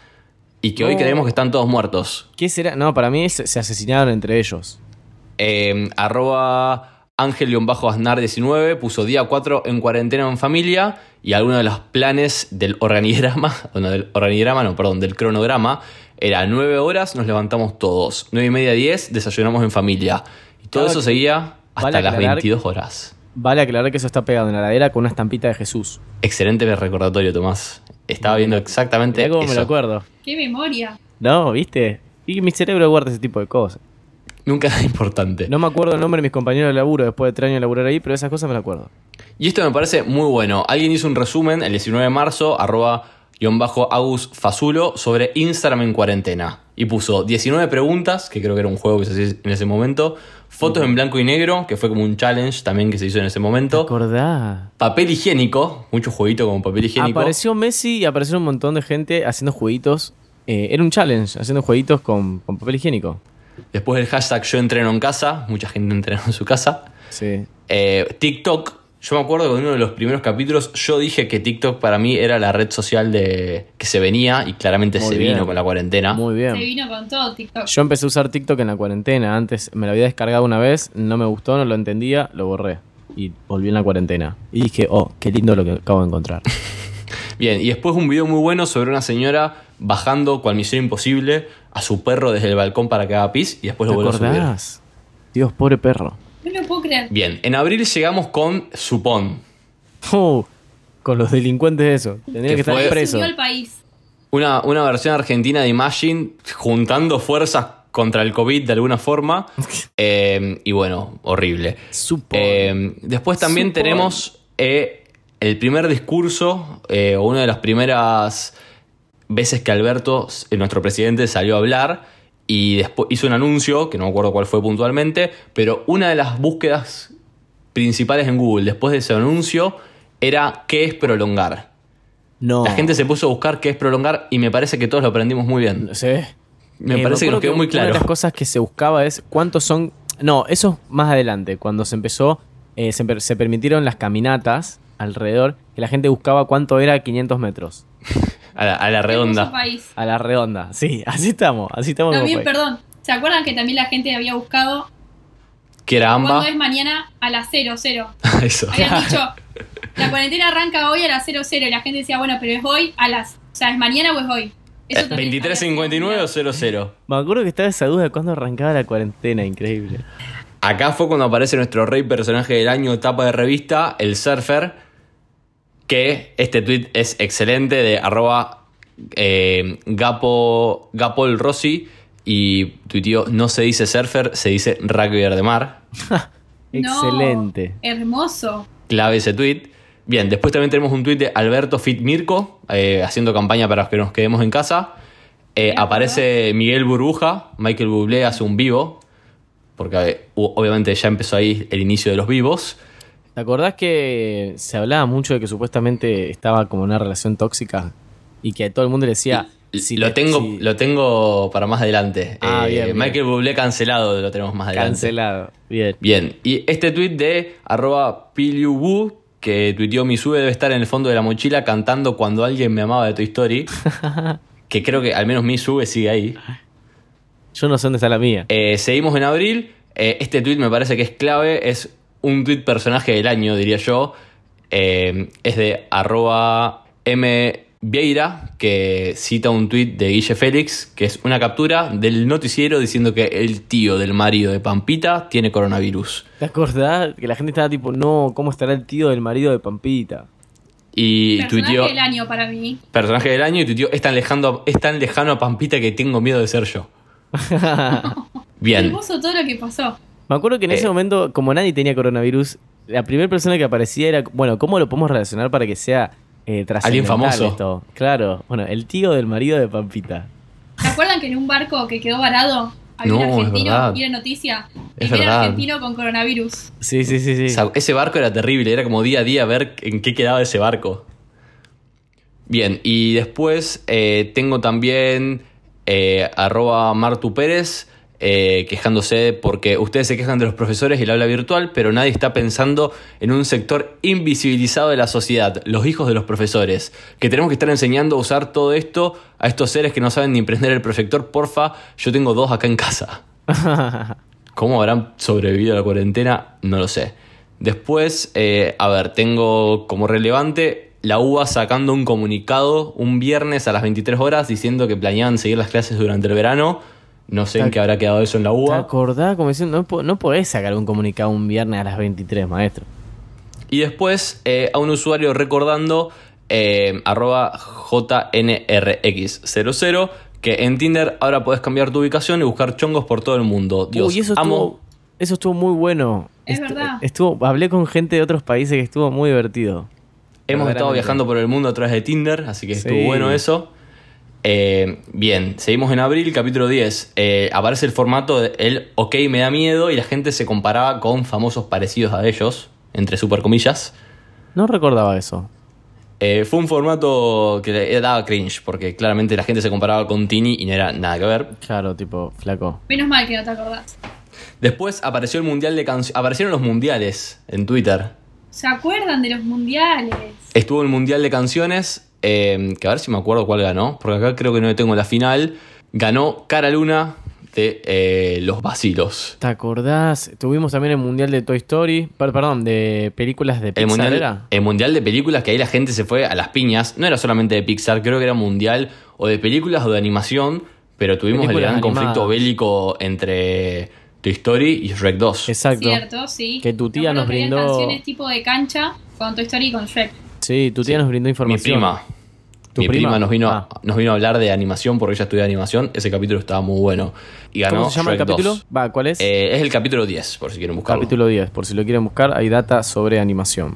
A: y que hoy creemos que están todos muertos.
C: ¿Qué será? No, para mí se, se asesinaron entre ellos.
A: Eh, arroba Ángel-Aznar19 puso día 4 en cuarentena en familia y algunos de los planes del organigrama, bueno, del organigrama, no, perdón, del cronograma, era 9 horas nos levantamos todos, 9 y media 10 desayunamos en familia. Y todo
C: Claro
A: eso seguía hasta
C: vale
A: las
C: aclarar-
A: 22 horas.
C: Vale aclarar que eso está pegado en la ladera con una estampita de Jesús.
A: Excelente recordatorio, Tomás. Estaba viendo exactamente
C: cómo me lo acuerdo.
B: ¡Qué memoria!
C: No, ¿viste? Y mi cerebro guarda ese tipo de cosas.
A: Nunca es importante.
C: No me acuerdo el nombre de mis compañeros de laburo después de tres años de laburar ahí, pero esas cosas me las acuerdo.
A: Y esto me parece muy bueno. Alguien hizo un resumen el 19 de marzo, arroba guion bajo Agus Fazulo, sobre Instagram en cuarentena. Y puso 19 preguntas, que creo que era un juego que se hacía en ese momento. Fotos en blanco y negro, que fue como un challenge también que se hizo en ese
C: ¿Te
A: momento.
C: acordás?
A: Papel higiénico, mucho jueguito como papel higiénico.
C: Apareció Messi y apareció un montón de gente haciendo jueguitos. Eh, era un challenge, haciendo jueguitos con, con papel higiénico.
A: Después el hashtag yo entreno en casa, mucha gente entrenó en su casa.
C: Sí.
A: Eh, TikTok, yo me acuerdo que en uno de los primeros capítulos yo dije que TikTok para mí era la red social de que se venía y claramente
C: Muy
A: se
C: bien.
A: vino con la cuarentena.
C: Muy
B: Se
C: bien.
B: vino con todo TikTok.
C: Yo empecé a usar TikTok en la cuarentena. Antes me lo había descargado una vez, no me gustó, no lo entendía, lo borré. Y volví en la cuarentena. Y dije, oh, qué lindo lo que acabo de encontrar.
A: Bien, y después un video muy bueno sobre una señora bajando cual misión imposible a su perro desde el balcón para que haga pis y después
C: ¿Te
A: lo vuelve a subir.
C: acordás? Dios, pobre perro.
B: No lo puedo creer.
A: Bien, en abril llegamos con Supón,
C: Oh, con los delincuentes de eso. Tendría
A: Que
C: que estar preso.
B: país.
A: una, una versión argentina de Imagine juntando fuerzas contra el COVID de alguna forma. Eh, y bueno, horrible.
C: Supón.
A: Eh, después también
C: Supón.
A: tenemos eh, el primer discurso, eh, o una de las primeras veces que Alberto, eh, nuestro presidente, salió a hablar y después hizo un anuncio, que no me acuerdo cuál fue puntualmente, pero una de las búsquedas principales en Google después de ese anuncio era ¿qué es prolongar?
C: no.
A: La gente se puso a buscar qué es prolongar y me parece que todos lo aprendimos muy bien.
C: No sé.
A: Me
C: Eh,
A: parece que nos quedó muy
C: Una
A: claro.
C: de las cosas que se buscaba es cuántos son. No, eso es más adelante, cuando se empezó, eh, se, se permitieron las caminatas alrededor, que la gente buscaba cuánto era 500 metros.
A: A la, a la redonda.
B: país.
C: A la redonda. Sí, así estamos, así estamos.
B: También,
C: país.
B: perdón. ¿Se acuerdan que también la gente había buscado
A: Que era
B: cuándo
A: AMBA.
B: es mañana a las 00?
A: Eso.
B: Habían dicho, la cuarentena arranca hoy a las 00 y la gente decía, bueno, pero es hoy a las... O sea, ¿es mañana o es hoy? Eso también
A: 23.59
B: había
A: o 00.
C: Me acuerdo que estaba esa duda de cuándo arrancaba la cuarentena, increíble.
A: Acá fue cuando aparece nuestro rey personaje del año, tapa de revista, el surfer. Que este tweet es excelente de arroba eh, Gapo, Gapol Rossi. Y tuiteó, no se dice surfer, se dice rugby de mar.
B: No,
C: Excelente.
B: hermoso.
A: Clave ese tweet. Bien, después también tenemos un tweet de Alberto Fit Mirko, eh, haciendo campaña para que nos quedemos en casa. Eh, aparece Miguel Burbuja, Michael Bublé hace un vivo, porque eh, obviamente ya empezó ahí el inicio de los vivos.
C: ¿Te acordás que se hablaba mucho de que supuestamente estaba como una relación tóxica? Y que todo el mundo le decía. si
A: lo,
C: te-
A: tengo,
C: si-
A: lo tengo para más adelante.
C: Ah,
A: Eh,
C: bien, bien.
A: Michael Bublé cancelado, lo tenemos más adelante.
C: Cancelado. Bien.
A: Bien, y este tweet de arroba Piliubu, que tuiteó mi sube debe estar en el fondo de la mochila cantando cuando alguien me amaba de Toy Story. que creo que al menos mi sube sigue ahí.
C: Yo no sé dónde está la mía.
A: Eh, seguimos en abril. Eh, este tweet me parece que es clave. Es un tweet personaje del año, diría yo. Eh, es de arroba M Vieira, que cita un tuit de Guille Félix, que es una captura del noticiero diciendo que el tío del marido de Pampita tiene coronavirus.
C: ¿Te acordás? Que la gente estaba tipo, no, ¿cómo estará el tío del marido de Pampita?
A: Y
B: Personaje
A: tuiteó,
B: del año para mí.
A: personaje del año, y tuiteó, es tan, lejano, es tan lejano a Pampita que tengo miedo de ser yo. Bien,
B: Hermoso todo lo que pasó.
C: Me acuerdo que en
A: Eh.
C: ese momento, como nadie tenía coronavirus, la primera persona que aparecía era, bueno, ¿cómo lo podemos relacionar para que sea eh, trascendental
A: famoso.
C: esto? Claro, bueno, el tío del marido de Pampita.
B: ¿Se acuerdan que en un barco que quedó varado había
A: No,
B: un
A: es
B: argentino?
A: verdad.
B: Y era noticia.
A: Es
B: argentino con coronavirus.
C: Sí, sí, sí, sí.
A: O sea, ese barco era terrible, era como día a día ver en qué quedaba ese barco. Bien, y después eh, tengo también eh, arroba Martu Pérez eh, quejándose porque ustedes se quejan de los profesores y el aula virtual, pero nadie está pensando en un sector invisibilizado de la sociedad, los hijos de los profesores, que tenemos que estar enseñando a usar todo esto a estos seres que no saben ni prender el proyector. Porfa, yo tengo dos acá en casa. ¿Cómo habrán sobrevivido a la cuarentena? No lo sé. Después, eh, a ver, tengo como relevante la UBA sacando un comunicado un viernes a las 23 horas diciendo que planeaban seguir las clases durante el verano. No sé en qué habrá quedado eso en la
C: ¿Te
A: UBA.
C: acordás? Como diciendo, no, no podés sacar un comunicado un viernes a las 23, maestro.
A: Y después eh, a un usuario recordando eh, arroba JNRX00 que en Tinder ahora podés cambiar tu ubicación y buscar chongos por todo el mundo. Dios,
C: Uy, eso
A: amo.
C: estuvo, eso estuvo muy bueno.
B: Es
C: Est-
B: verdad.
C: Estuvo, hablé con gente de otros países que estuvo muy divertido.
A: Hemos estado viajando por el mundo a través de Tinder, así que estuvo
C: Sí.
A: bueno eso. Eh, bien, seguimos en abril, capítulo 10. Eh, aparece el formato de el OK me da miedo y la gente se comparaba con famosos parecidos a ellos, entre super comillas.
C: No recordaba eso.
A: Eh, fue un formato que le daba cringe, porque claramente la gente se comparaba con Tini y no era nada que ver.
C: Claro, tipo, flaco.
B: Menos mal que no te acordás.
A: Después apareció el mundial de canciones. Aparecieron los mundiales en Twitter.
B: ¿Se acuerdan de los mundiales?
A: Estuvo el mundial de canciones, eh, que a ver si me acuerdo cuál ganó, porque acá creo que no tengo la final. Ganó Cara Luna de eh, Los Vacilos.
C: ¿Te acordás? Tuvimos también el mundial de Toy Story. Per- perdón, de películas de
A: El
C: Pixar
A: mundial,
C: era.
A: el mundial de películas que ahí la gente se fue a las piñas. No era solamente de Pixar, creo que era mundial o de películas o de animación. Pero tuvimos
C: Películas
A: el gran
C: animadas.
A: conflicto bélico entre Toy Story y Shrek 2.
C: Exacto.
B: Cierto, sí.
C: Que tu tía
B: acuerdo
C: nos brindó-
B: canciones tipo de cancha con Toy Story y con Shrek.
C: Sí, tu tía nos brindó
A: Mi
C: información.
A: prima.
C: ¿Tu
A: Mi prima,
C: prima?
A: nos, vino,
C: Ah.
A: nos vino a hablar de animación porque ella estudia animación. Ese capítulo estaba muy bueno. Y ganó
C: ¿Cómo se llama el capítulo?
A: 2.
C: Va, ¿cuál es?
A: Eh, es el capítulo 10, por si quieren buscarlo.
C: Capítulo 10. Por si lo quieren buscar, hay data sobre animación.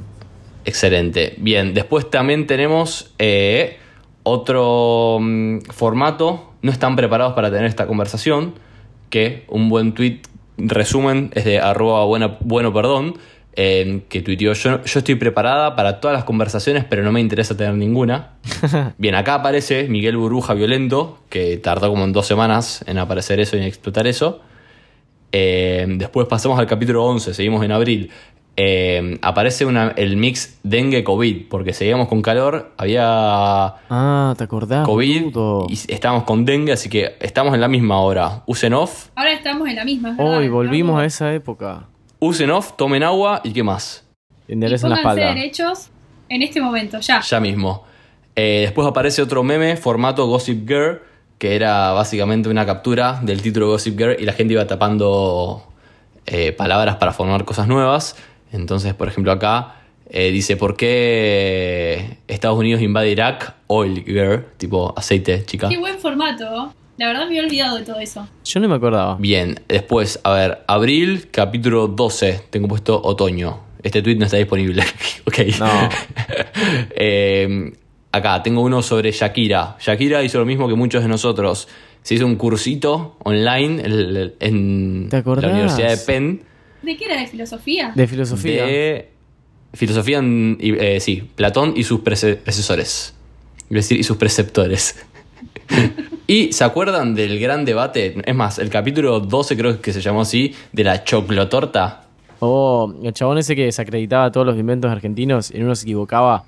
A: Excelente. Bien, después también tenemos eh, otro mm, formato. No están preparados para tener esta conversación. Que un buen tweet resumen es de arroba buena- bueno perdón. Eh, que tuiteó yo, yo estoy preparada para todas las conversaciones, pero no me interesa tener ninguna. Bien, acá aparece Miguel Burbuja Violento, que tardó como en dos semanas en aparecer eso y en explotar eso. Eh, después pasamos al capítulo 11, seguimos en abril. Eh, aparece una- el mix dengue-COVID, porque seguíamos con calor, había
C: Ah, ¿te acordás?
A: COVID y estábamos con dengue, así que estamos en la misma hora. Usen off,
B: Ahora estamos en la misma.
C: Hoy volvimos
B: Estamos-
C: a esa época.
A: Usen off, tomen agua y qué más.
B: Y
C: Enderezan la espalda.
B: derechos en este momento, ya.
A: Ya mismo. Eh, después aparece otro meme, formato Gossip Girl, que era básicamente una captura del título Gossip Girl y la gente iba tapando eh, palabras para formar cosas nuevas. Entonces, por ejemplo, acá eh, dice, ¿por qué Estados Unidos invade Irak? Oil Girl, tipo aceite, chica.
B: Qué buen formato. La verdad me había olvidado de todo eso.
C: Yo no me acordaba.
A: Bien, después, a ver, abril, capítulo 12, tengo puesto otoño. Este tweet no está disponible. ok.
C: No.
A: Eh, acá tengo uno sobre Shakira. Shakira hizo lo mismo que muchos de nosotros. Se hizo un cursito online en la Universidad de Penn
B: ¿De qué era? ¿De filosofía?
C: De filosofía.
A: de filosofía, en- y, eh, sí, Platón y sus prece- predecesores. Iba a decir, y sus preceptores. y se acuerdan del gran debate, es más, el capítulo 12 creo que se llamó así, de la choclotorta.
C: Oh, el chabón ese que desacreditaba todos los inventos argentinos, en uno se equivocaba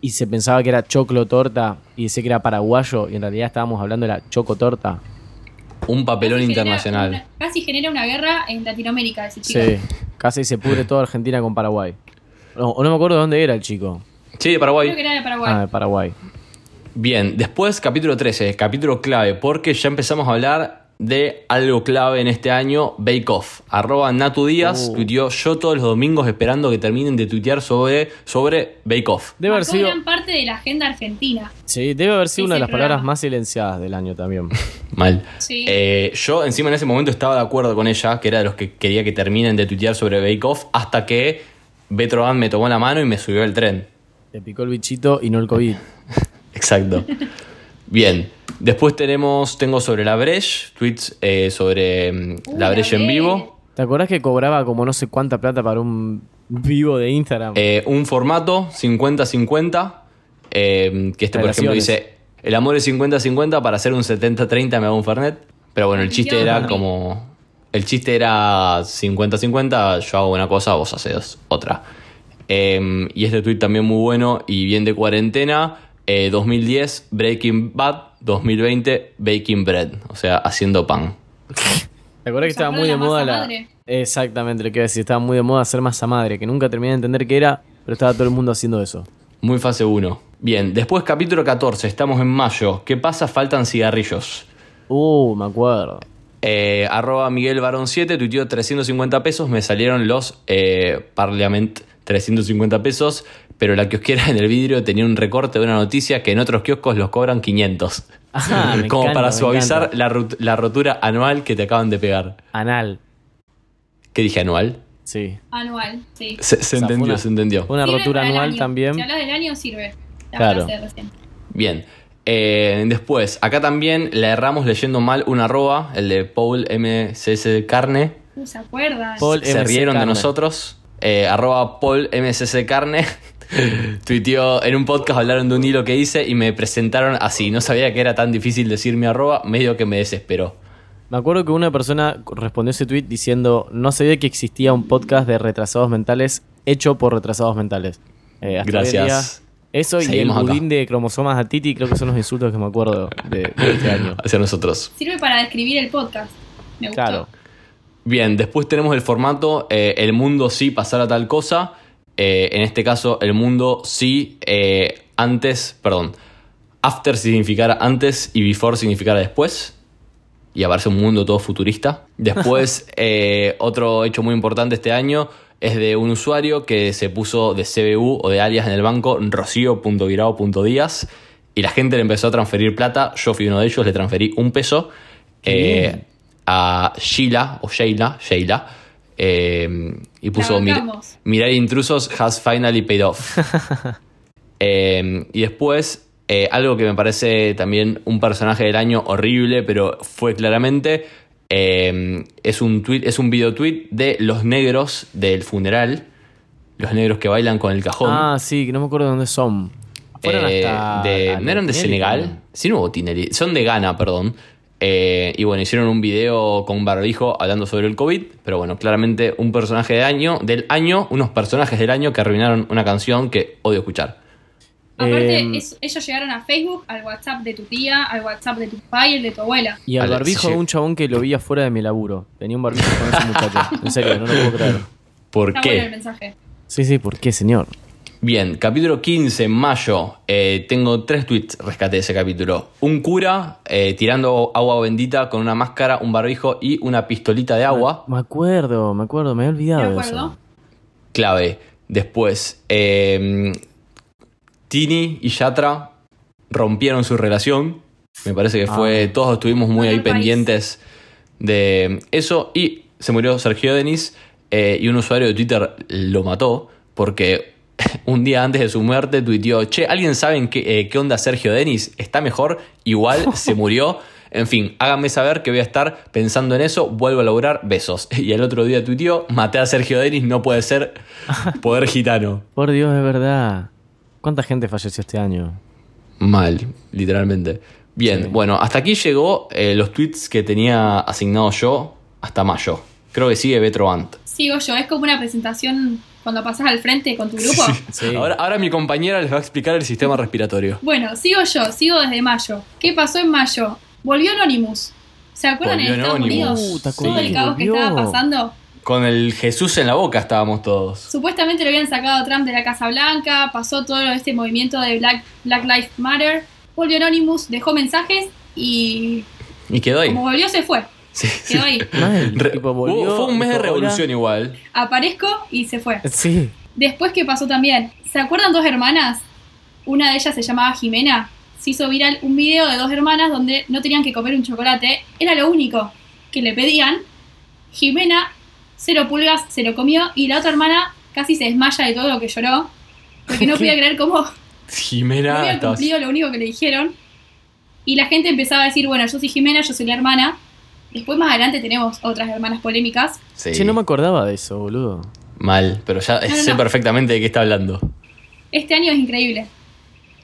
C: y se pensaba que era choclo torta y decía que era paraguayo y en realidad estábamos hablando de la choco torta.
A: Un papelón
B: Casi genera
A: internacional.
B: una- casi genera una guerra en Latinoamérica ese chico.
C: Sí, casi se pudre toda Argentina con Paraguay. No, o no me acuerdo de dónde era el chico.
A: Sí, de
B: Creo
A: Paraguay.
B: que era de Paraguay.
C: Ah, de Paraguay.
A: Bien, después capítulo 13, capítulo clave, porque ya empezamos a hablar de algo clave en este año, Bake Off. Arroba Natu Díaz,
C: Uh.
A: tuiteó yo todos los domingos esperando que terminen de tuitear sobre, sobre Bake Off.
C: Debe haber sido,
B: gran parte de la agenda argentina.
C: sí, debe haber sido una de las palabras más silenciadas del año también.
A: Mal.
B: Sí.
A: Eh, yo encima en ese momento estaba de acuerdo con ella, que era de los que quería que terminen de tuitear sobre Bake Off, hasta que Betro Band me tomó la mano y me subió al tren.
C: Te picó el bichito y no el COVID.
A: Exacto. Bien. Después tenemos, tengo sobre la Breche, tweets eh, sobre mm,
B: Uh,
A: la Breche en vivo.
C: ¿Te acordás que cobraba como no sé cuánta plata para un vivo de Instagram?
A: Eh, un formato 50-50, eh, que este por ejemplo dice, el amor es 50-50, para hacer un 70-30 me hago un Fernet. Pero bueno, el chiste
B: Dios
A: era como... El chiste era 50-50, yo hago una cosa, vos haces otra. Eh, y este tweet también muy bueno y bien de cuarentena. Eh, 2010, Breaking Bad. 2020, Baking Bread. O sea, haciendo pan.
C: ¿Te acordás que
B: ¿Se
C: estaba muy de moda la.
B: madre?
C: Exactamente lo que iba a decir. Estaba muy de moda hacer masa madre, que nunca terminé de entender qué era, pero estaba todo el mundo haciendo eso.
A: Muy fase 1. Bien, después capítulo 14, estamos en mayo. ¿Qué pasa? Faltan cigarrillos.
C: Uh, me acuerdo.
A: Eh, arroba Miguel Barón 7, tuiteó 350 pesos, me salieron los eh, Parliament 350 pesos, pero la kiosquera en el vidrio tenía un recorte de una noticia que en otros kioscos los cobran 500.
C: Ajá, me
A: Como
C: encanta,
A: para suavizar la, la rotura anual que te acaban de pegar.
C: Anal.
A: ¿Qué dije anual?
C: Sí.
B: Anual, sí.
A: Se, se
C: O sea, fue
A: entendió,
C: una-
A: se entendió.
C: Una rotura anual también.
B: Si hablas del año, sirve. La
C: Claro.
B: frase de recién.
A: Bien. Eh, después, acá también le erramos leyendo mal un arroba, el de Paul MCC Carne.
B: ¿se acuerdan?
C: Paul
A: se rieron de nosotros. Eh, arroba Paul MCC Carne. Tuiteó en un podcast, hablaron de un hilo que hice y me presentaron así. No sabía que era tan difícil decir mi arroba, medio que me desesperó.
C: Me acuerdo que una persona respondió ese tweet diciendo: No sabía que existía un podcast de retrasados mentales hecho por retrasados mentales. Eh, hasta
A: Gracias.
C: día, Eso y el
A: Seguimos acá.
C: budín de cromosomas a Titi creo que son los insultos que me acuerdo de, de este año.
A: Hacia nosotros.
B: Sirve para describir el podcast. Me gustó.
C: Claro.
A: Bien, después tenemos el formato eh, El mundo sí pasara tal cosa. Eh, en este caso, el mundo sí eh, antes, perdón, after significara antes y before significara después. Y aparece un mundo todo futurista. Después, eh, otro hecho muy importante este año es de un usuario que se puso de CBU o de alias en el banco rocío.guirao.díaz y la gente le empezó a transferir plata. Yo fui uno de ellos, le transferí un peso a Sheila o Sheila, Sheila eh, y puso mirar intrusos has finally paid off. Eh, y después, eh, algo que me parece también un personaje del año horrible, pero fue claramente. eh, es un tweet, es un video tweet de los negros del funeral. Los negros que bailan con el cajón.
C: Ah, sí, que no me acuerdo de dónde son. Fueron
A: Eh,
C: hasta.
A: de- ¿No eran de
C: Tinelli,
A: Senegal?
C: ¿no?
A: Sí, no hubo Tinelli. Son de Ghana, perdón. Eh, y bueno, hicieron un video con barbijo hablando sobre el COVID. Pero bueno, claramente un personaje de año, del año, unos personajes del año que arruinaron una canción que odio escuchar.
B: Aparte,
C: Eh,
B: es- ellos llegaron a Facebook, al WhatsApp de tu tía, al WhatsApp de tu papá y el de tu abuela.
C: Y al barbijo de un chabón que lo vi afuera de mi laburo. Tenía un barbijo con ese muchacho. En serio, no lo puedo creer.
A: ¿Por
B: Está
A: qué?
B: bueno el mensaje.
C: Sí, sí, ¿por qué, señor?
A: Bien, capítulo 15, mayo. Eh, tengo tres tweets, rescaté de ese capítulo. Un cura eh, tirando agua bendita con una máscara, un barbijo y una pistolita de agua.
C: Me acuerdo, me acuerdo, me había olvidado
B: ¿De
C: de
B: acuerdo?
C: eso.
A: Clave. Después, eh, Tini y Yatra rompieron su relación. Me parece que fue.
C: Ah.
A: Todos estuvimos muy ahí pendientes de eso. Y se murió Sergio Denis. eh, y un usuario de Twitter lo mató. Porque un día antes de su muerte tuiteó: Che, ¿alguien sabe en qué, eh, qué onda Sergio Denis? ¿Está mejor? Igual se murió. En fin, háganme saber que voy a estar pensando en eso. Vuelvo a lograr besos. Y el otro día tuiteó: Maté a Sergio Denis, no puede ser poder gitano.
C: Por Dios, es verdad. ¿Cuánta gente falleció este año?
A: Mal, literalmente. Bien,
C: Sí.
A: bueno, hasta aquí llegó eh, los tweets que tenía asignados yo hasta mayo. Creo que sigue Betro Ant.
B: Sigo yo, es como una presentación cuando pasás al frente con tu grupo.
C: Sí.
A: Ahora, ahora mi compañera les va a explicar el sistema respiratorio.
B: Bueno, sigo yo, sigo desde mayo. ¿Qué pasó en mayo? Volvió Anonymous. ¿Se acuerdan
A: Volvió
B: en Estados
A: Anonymous.
B: Unidos
C: Uh, ¿te
B: todo el
C: que
B: caos que estaba pasando?
A: Con el Jesús en la boca estábamos todos.
B: Supuestamente lo habían sacado Trump de la Casa Blanca, pasó todo este movimiento de Black, Black Lives Matter. Volvió Anonymous, dejó mensajes y
A: Y quedó ahí.
B: como volvió se fue.
A: Sí, sí.
B: Quedó ahí.
C: Mal,
A: Re-
C: tipo,
A: hubo-
C: volvió,
A: fue un mes de revolución
C: "Hola".
A: igual.
B: Aparezco y se fue.
C: Sí.
B: Después, ¿qué pasó también? ¿Se acuerdan dos hermanas? Una de ellas se llamaba Jimena. Se hizo viral un video de dos hermanas donde no tenían que comer un chocolate. Era lo único que le pedían. Jimena, cero pulgas, se lo comió. Y la otra hermana casi se desmaya de todo lo que lloró. Porque no podía creer cómo no
A: Jimena
B: había
A: estaba
B: cumplido lo único que le dijeron. Y la gente empezaba a decir, bueno, yo soy Jimena, yo soy la hermana. Después más adelante tenemos otras hermanas polémicas.
A: Sí,
C: Che, no me acordaba de eso, boludo.
A: mal, pero ya
B: No, no,
A: sé
B: no.
A: perfectamente de qué está hablando.
B: Este año es increíble.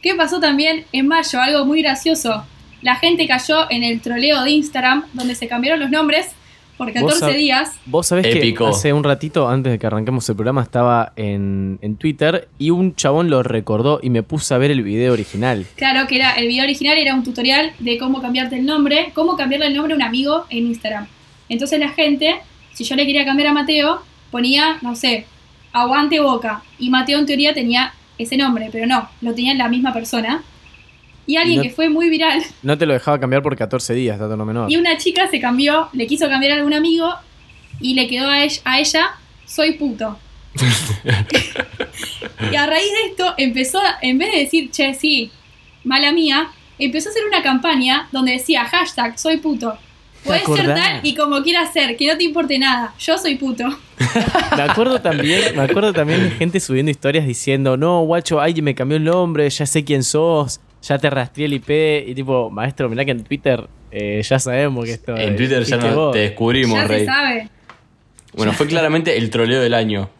B: ¿Qué pasó también en mayo? Algo muy gracioso. La gente cayó en el troleo de Instagram, donde se cambiaron los nombres por 14
C: sab-
B: días.
C: Vos sabés
A: Épico.
C: que hace un ratito, antes de que arranquemos el programa, estaba en, en Twitter y un chabón lo recordó y me puse a ver el video original.
B: Claro que era el video original era un tutorial de cómo cambiarte el nombre, cómo cambiarle el nombre a un amigo en Instagram. Entonces la gente, si yo le quería cambiar a Mateo, ponía, no sé, aguante boca. Y Mateo en teoría tenía ese nombre, pero no, lo tenía la misma persona. Y alguien
C: No-
B: que fue muy viral
C: No te lo dejaba cambiar por 14 días, dato no menor.
B: Y una chica se cambió, le quiso cambiar a algún amigo y le quedó a ella, a ella soy puto. y a raíz de esto empezó, en vez de decir, che, sí, mala mía, empezó a hacer una campaña donde decía hashtag soy puto. Puedes ser tal y como quieras ser, que no te importe nada. Yo soy puto.
C: Me acuerdo también, me acuerdo también de gente subiendo historias diciendo, no, guacho, alguien me cambió el nombre, ya sé quién sos, ya te rastreé el IP. Y tipo, maestro, mirá que en Twitter eh, ya sabemos que esto
A: En
C: es-
A: Twitter ya no te descubrimos,
B: ya se
A: Rey.
B: sabe.
A: Bueno, fue claramente el troleo del año.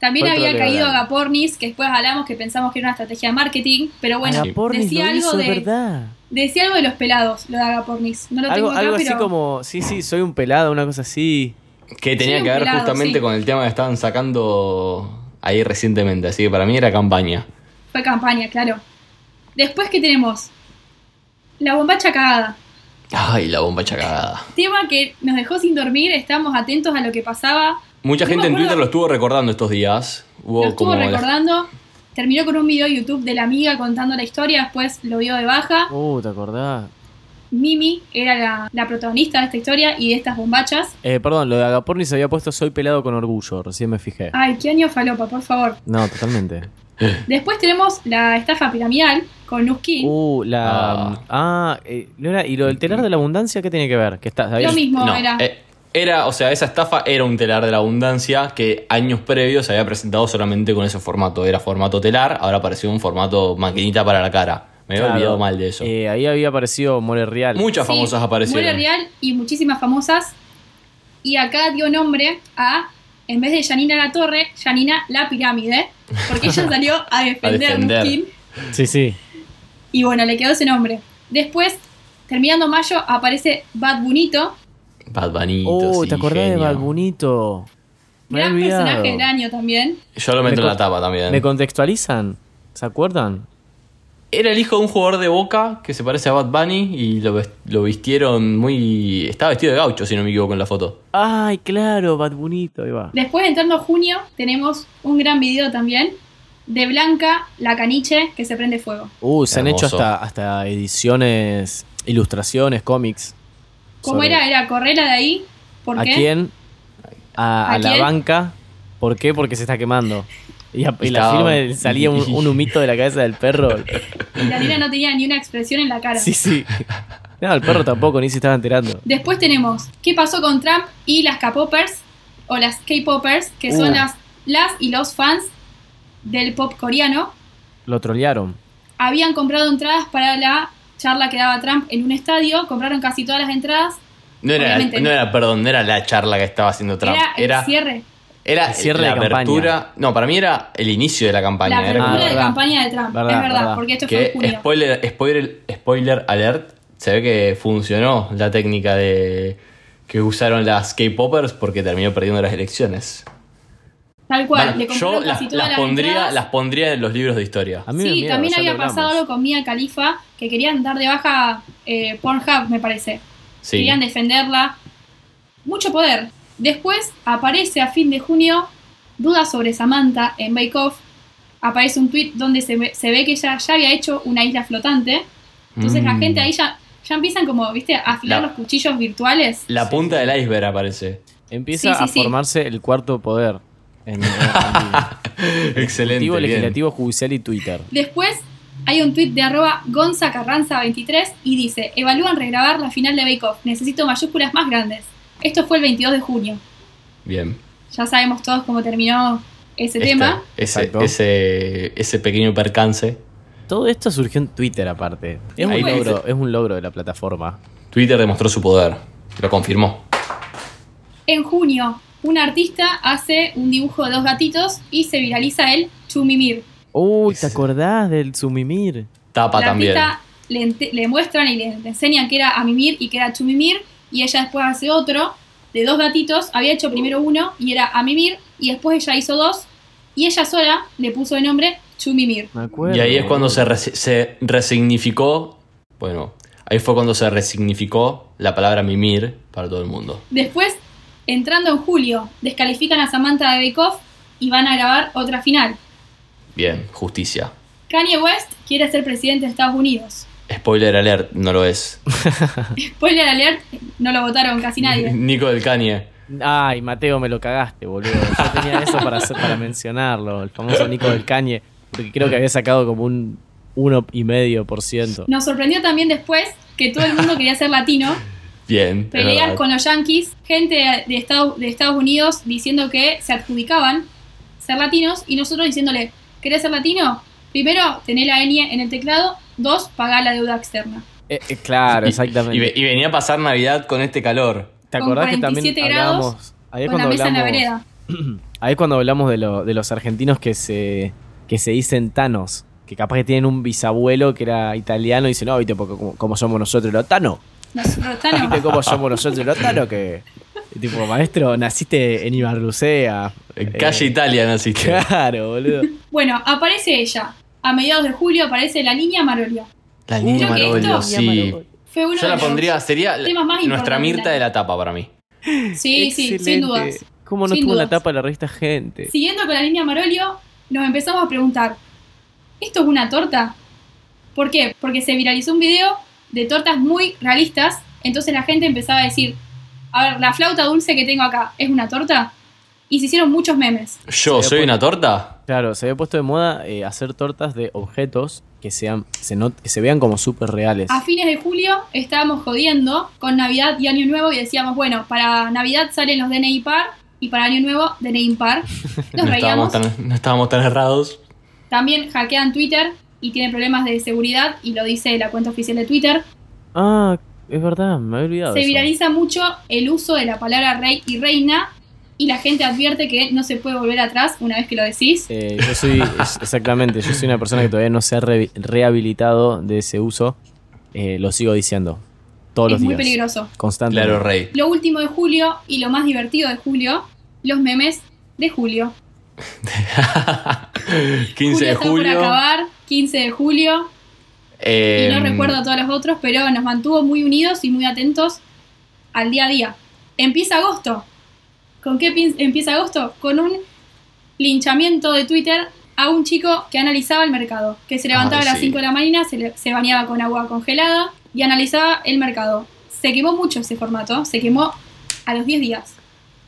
B: También había caído. Agapornis, que después hablamos que pensamos que era una estrategia de marketing, pero bueno,
C: Agapornis
B: decía
C: lo
B: algo
C: hizo,
B: de
C: ¿verdad?
B: decía algo de los pelados, lo de Agapornis. No lo
C: Algo,
B: tengo acá,
C: algo así
B: pero
C: como, sí, sí, soy un pelado, una cosa así.
A: Que tenía que ver
B: pelado,
A: justamente
B: sí.
A: con el tema que estaban sacando ahí recientemente. Así que para mí era campaña.
B: fue campaña, claro. Después que tenemos la bombacha cagada.
A: Ay, la bomba chacagada.
B: Tema que nos dejó sin dormir, estábamos atentos a lo que pasaba.
A: Mucha
B: No
A: gente en Twitter lo estuvo recordando estos días. Hubo
B: lo estuvo
A: como la-
B: recordando. Terminó con un video de YouTube de la amiga contando la historia, después lo dio de baja.
C: Uh, ¿te acordás?
B: Mimi era la, la protagonista de esta historia y de estas bombachas.
C: Eh, perdón, lo de Agapornis había puesto soy pelado con orgullo, recién me fijé.
B: Ay, qué año falopa, por favor.
C: No, totalmente.
B: Después tenemos la estafa piramidal con Nuskin.
C: Uh, la. Ah, eh, ¿no era- ¿y lo del telar de la abundancia qué tiene que ver? Que está,
B: Lo mismo
A: No,
B: era.
A: eh, era, o sea, esa estafa era un telar de la abundancia que años previos se había presentado solamente con ese formato. Era formato telar, ahora apareció un formato maquinita para la cara. Me había
C: Claro.
A: olvidado mal de eso.
C: Eh, ahí había aparecido More Real.
A: Muchas
B: Sí,
A: famosas aparecieron.
B: Muere Real y muchísimas famosas. Y acá dio nombre a, en vez de Janina La Torre, Janina La Pirámide. Porque ella salió a defender a
A: defender.
C: Sí, sí.
B: Y bueno, le quedó ese nombre. Después, terminando mayo, aparece Bad Bunito.
A: Bad Bunny.
C: Oh,
A: sí,
C: ¿te acordás de
A: genio.
C: Balbunito? Me
B: Gran personaje del año también.
A: Yo lo meto
C: Me
A: en la tapa también.
C: ¿Me contextualizan? ¿Se acuerdan?
A: Era el hijo de un jugador de Boca que se parece a Bad Bunny y lo, lo vistieron muy... Estaba vestido de gaucho, si no me equivoco en la foto.
C: Ay, claro, Balbunito, ahí va.
B: Después, entrando junio, tenemos un gran video también de Blanca, la caniche, que se prende fuego.
C: Uh, se han hecho hasta, hasta ediciones, ilustraciones, cómics.
B: ¿Cómo
C: sobre
B: era? Era correrla de ahí. ¿Por
C: ¿A
B: qué?
C: quién? A,
B: ¿A
C: a la banca. ¿Por qué? Porque se está quemando. Y, a- y la firma salía un, un humito de la cabeza del perro.
B: Y la nena no tenía ni una expresión en la cara.
C: Sí, sí. No, el perro tampoco, ni se estaba enterando.
B: Después tenemos qué pasó con Trump y las K-popers o las K-popers, que son
C: Uh.
B: las, las y los fans del pop coreano.
C: Lo trolearon.
B: Habían comprado entradas para la charla que daba Trump en un estadio, compraron casi todas las entradas.
A: No era, no
B: no.
A: era, perdón, no era la charla que estaba haciendo Trump.
B: Era el
A: Era,
B: cierre,
A: era
C: El cierre
A: la
C: de campaña.
A: apertura. No, para mí era el inicio de la campaña.
B: la
A: era
B: apertura
A: como-
B: de
C: verdad.
B: campaña de Trump.
C: Verdad,
B: es verdad,
C: verdad.
B: porque esto fue en
A: que spoiler, spoiler, spoiler alert, se ve que funcionó la técnica de que usaron las K-popers porque terminó perdiendo las elecciones.
B: Tal cual,
A: Bueno,
B: le
A: yo
B: compraron
A: las,
B: casi todas
A: las
B: las
A: pondría,
B: entradas.
A: las pondría en los libros de historia.
C: A mí me
B: Sí,
C: miedo,
B: también
C: ya lo
B: había pasado algo con Mia Khalifa, que querían dar de baja eh, Pornhub, me parece.
A: Sí.
B: Querían defenderla. Mucho poder. Después aparece a fin de junio dudas sobre Samantha en Bake Off. Aparece un tweet donde se ve, se ve que ella ya había hecho una isla flotante. Entonces la
A: Mm.
B: gente ahí ya, ya empiezan como, viste, a afilar
A: La-
B: los cuchillos virtuales.
A: La punta del iceberg aparece.
C: Empieza
B: Sí, sí,
C: a
B: sí.
C: formarse el cuarto poder. En, en Argentina.
A: Excelente.
C: Ejecutivo, legislativo, judicial y Twitter.
B: Después hay un tweet de arroba Gonza Carranza 23 y dice, evalúan regrabar la final de Bake Off, necesito mayúsculas más grandes. Esto fue el 22 de junio.
A: Bien.
B: Ya sabemos todos cómo terminó ese
A: Este,
B: tema.
A: ese,
C: Exacto.
A: ese, ese pequeño percance.
C: Todo esto surgió en Twitter aparte. Es un,
A: Ahí
C: logro, es un logro de la plataforma.
A: Twitter demostró su poder. Lo confirmó.
B: En junio, un artista hace un dibujo de dos gatitos y se viraliza el Chumimir.
C: Uy,
A: Ese-
C: ¿te acordás del Sumimir?
A: Tapa
B: la
A: también.
B: le, le muestran y le, le enseñan que era a mimir y que era Chumimir y ella después hace otro de dos gatitos, había hecho primero uno y era a mimir y después ella hizo dos y ella sola le puso de nombre Chumimir.
C: Me acuerdo.
A: Y ahí es cuando se, resi- se resignificó. Bueno, ahí fue cuando se resignificó la palabra mimir para todo el mundo.
B: Después, entrando en julio, descalifican a Samantha de Bake Off y van a grabar otra final.
A: Bien, justicia.
B: Kanye West quiere ser presidente de Estados Unidos.
A: Spoiler alert, no lo es.
B: Spoiler alert, no lo votaron casi nadie.
A: Nico del Kanye.
C: Ay, Mateo, me lo cagaste, boludo. Yo tenía eso para, hacer- para mencionarlo. El famoso Nico del Cañe. Porque creo que había sacado como un 1,5%.
B: Nos sorprendió también después que todo el mundo quería ser latino.
A: Bien.
B: Peleas con los yankees, gente de Estados, de Estados Unidos diciendo que se adjudicaban ser latinos y nosotros diciéndole, ¿querés ser latino? Primero, tener la ñ en el teclado. Dos, pagar la deuda externa.
C: Eh, eh, claro,
A: Y-
C: exactamente.
A: Y, ve- y venía a pasar Navidad con este calor.
C: ¿Te
B: con
C: acordás que también
B: 47 grados,
C: hablábamos? Ahí es
B: Con la
C: cuando
B: mesa en la
C: hablamos,
B: vereda.
C: ahí es cuando hablamos de, lo- de los argentinos que se, que se dicen tanos. Que capaz que tienen un bisabuelo que era italiano y dicen, no, viste, porque como, como somos nosotros los tanos.
B: Nosotros tanos.
C: ¿Viste cómo somos nosotros los tanos? Que, y tipo, maestro, naciste en Ibarlucea.
A: En
C: Eh,
A: calle Italia naciste.
C: Claro, boludo.
B: Bueno, aparece ella. A mediados de julio aparece la niña Marolio.
A: La
B: Creo
A: niña
B: que
A: Marolio,
B: esto-
A: sí.
B: Fue uno
A: Yo
B: de
A: la
B: los
A: pondría, sería
B: temas más
A: nuestra Mirta de la tapa para mí.
B: Sí, sí, sin dudas.
C: ¿Cómo no
B: Sin
C: estuvo en la tapa de la revista Gente?
B: Siguiendo con la línea Marolio, nos empezamos a preguntar, ¿esto es una torta? ¿Por qué? Porque se viralizó un video de tortas muy realistas, entonces la gente empezaba a decir, a ver, la flauta dulce que tengo acá, ¿es una torta? Y se hicieron muchos memes.
A: ¿Yo soy una torta?
C: Claro, se había puesto de moda eh, hacer tortas de objetos que sean se not- que se vean como súper reales.
B: A fines de julio estábamos jodiendo con Navidad y Año Nuevo y decíamos, bueno, para Navidad salen los DNI par y para Año Nuevo DNI impar. Nos
A: No estábamos,
B: reíamos.
A: tan, no estábamos tan errados.
B: También hackean Twitter y tiene problemas de seguridad y lo dice la cuenta oficial de Twitter.
C: Ah, es verdad, me había olvidado.
B: Se
C: eso.
B: viraliza mucho el uso de la palabra rey y reina y la gente advierte que no se puede volver atrás una vez que lo decís.
C: Eh, yo soy, es- exactamente, yo soy una persona que todavía no se ha re- rehabilitado de ese uso. Eh, lo sigo diciendo todos
B: es
C: los días.
B: muy peligroso.
C: Constantemente.
A: Claro, rey.
B: Lo último de julio y lo más divertido de julio, los memes de julio.
A: 15 de
B: está por
A: julio.
B: acabar, 15 de julio, y no
A: Em,
B: recuerdo a todos los otros, pero nos mantuvo muy unidos y muy atentos al día a día. Empieza agosto. ¿Con qué empieza agosto? Con un linchamiento de Twitter a un chico que analizaba el mercado, que se levantaba
A: Ay,
B: a las
A: sí.
B: 5 de la mañana, se, le- se bañaba con agua congelada y analizaba el mercado. Se quemó mucho ese formato, se quemó a los 10 días.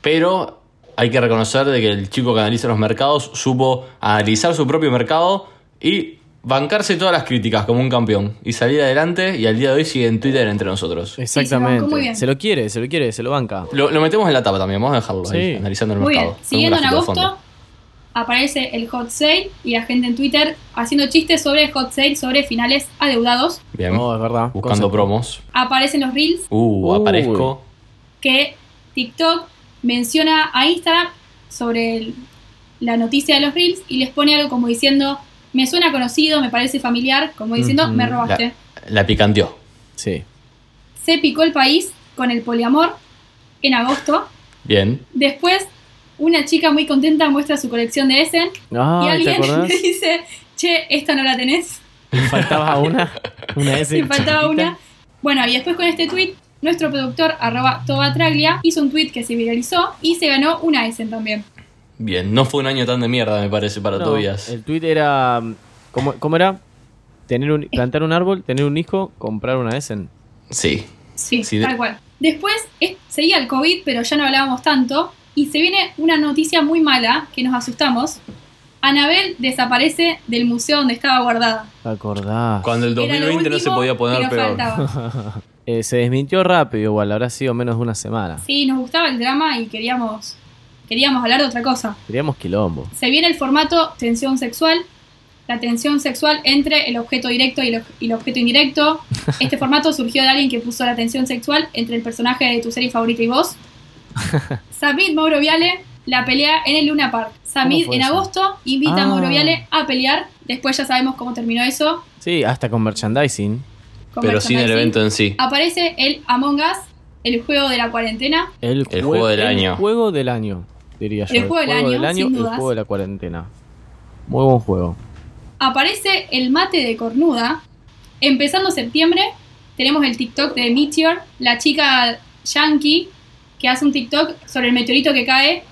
A: Pero hay que reconocer de que el chico que analiza los mercados supo analizar su propio mercado y bancarse todas las críticas como un campeón. Y salir adelante y al día de hoy sigue en Twitter entre nosotros.
C: Exactamente.
B: Sí, se
C: lo quiere, se lo quiere, se lo banca.
A: Lo, lo metemos en la tapa también, vamos a dejarlo ahí, analizando el
B: Muy
A: mercado.
B: Siguiendo en agosto aparece el hot sale y la gente en Twitter haciendo chistes sobre el hot sale, sobre finales adeudados.
A: Bien,
C: No, es verdad.
A: buscando
C: Concepto.
A: promos.
B: Aparecen los reels
A: Uh, aparezco.
B: que TikTok menciona a Instagram sobre el- la noticia de los reels y les pone algo como diciendo, me suena conocido, me parece familiar, como diciendo, me robaste.
A: La picanteó.
C: Sí.
B: Se picó el país con el poliamor en agosto.
A: Bien.
B: Después, una chica muy contenta muestra su colección de Essen y
C: ¿te
B: alguien le dice, che, esta no la tenés.
C: Me faltaba una. Una S
B: Me faltaba una. Bueno, y después con este tweet, nuestro productor, arroba Tobatraglia, hizo un tweet que se viralizó y se ganó una Essen también.
A: Bien. No fue un año tan de mierda, me parece, para
C: No,
A: Tobias.
C: El tweet era. ¿Cómo, cómo era? Tener un, plantar un árbol, tener un hijo, comprar una Essen.
A: Sí.
B: Sí,
A: Sí, de-
B: tal cual. Después es- seguía el COVID, pero ya no hablábamos tanto. Y se viene una noticia muy mala que nos asustamos. Anabel desaparece del museo donde estaba guardada.
C: ¿Te acordás?
A: Cuando el
B: Era lo
A: 2020 no se
B: último
A: podía poner peor.
C: Eh, se desmintió rápido igual, habrá sido menos de una semana.
B: Sí, nos gustaba el drama y queríamos, queríamos hablar de otra cosa.
C: Queríamos quilombo.
B: Se viene el formato tensión sexual, la tensión sexual entre el objeto directo y el, y el objeto indirecto. Este formato surgió de alguien que puso la tensión sexual entre el personaje de tu serie favorita y vos. Samid Mauro Viale la pelea en el Luna Park. Samid en
C: eso?
B: agosto invita a
C: Ah.
B: Mauro Viale a pelear. Después ya sabemos cómo terminó eso.
C: Sí, hasta con merchandising.
B: con
A: Pero sin el evento en sí.
B: Aparece el Among Us, el juego de la cuarentena.
C: El,
A: El
C: jue-
A: juego del
C: el
A: año.
C: juego del año, diría yo.
B: El juego del año, sin
C: el
B: dudas.
C: juego de la cuarentena. Muy buen juego.
B: Aparece el mate de cornuda. Empezando septiembre, tenemos el TikTok de Meteor, la chica yankee que hace un TikTok sobre el meteorito que cae.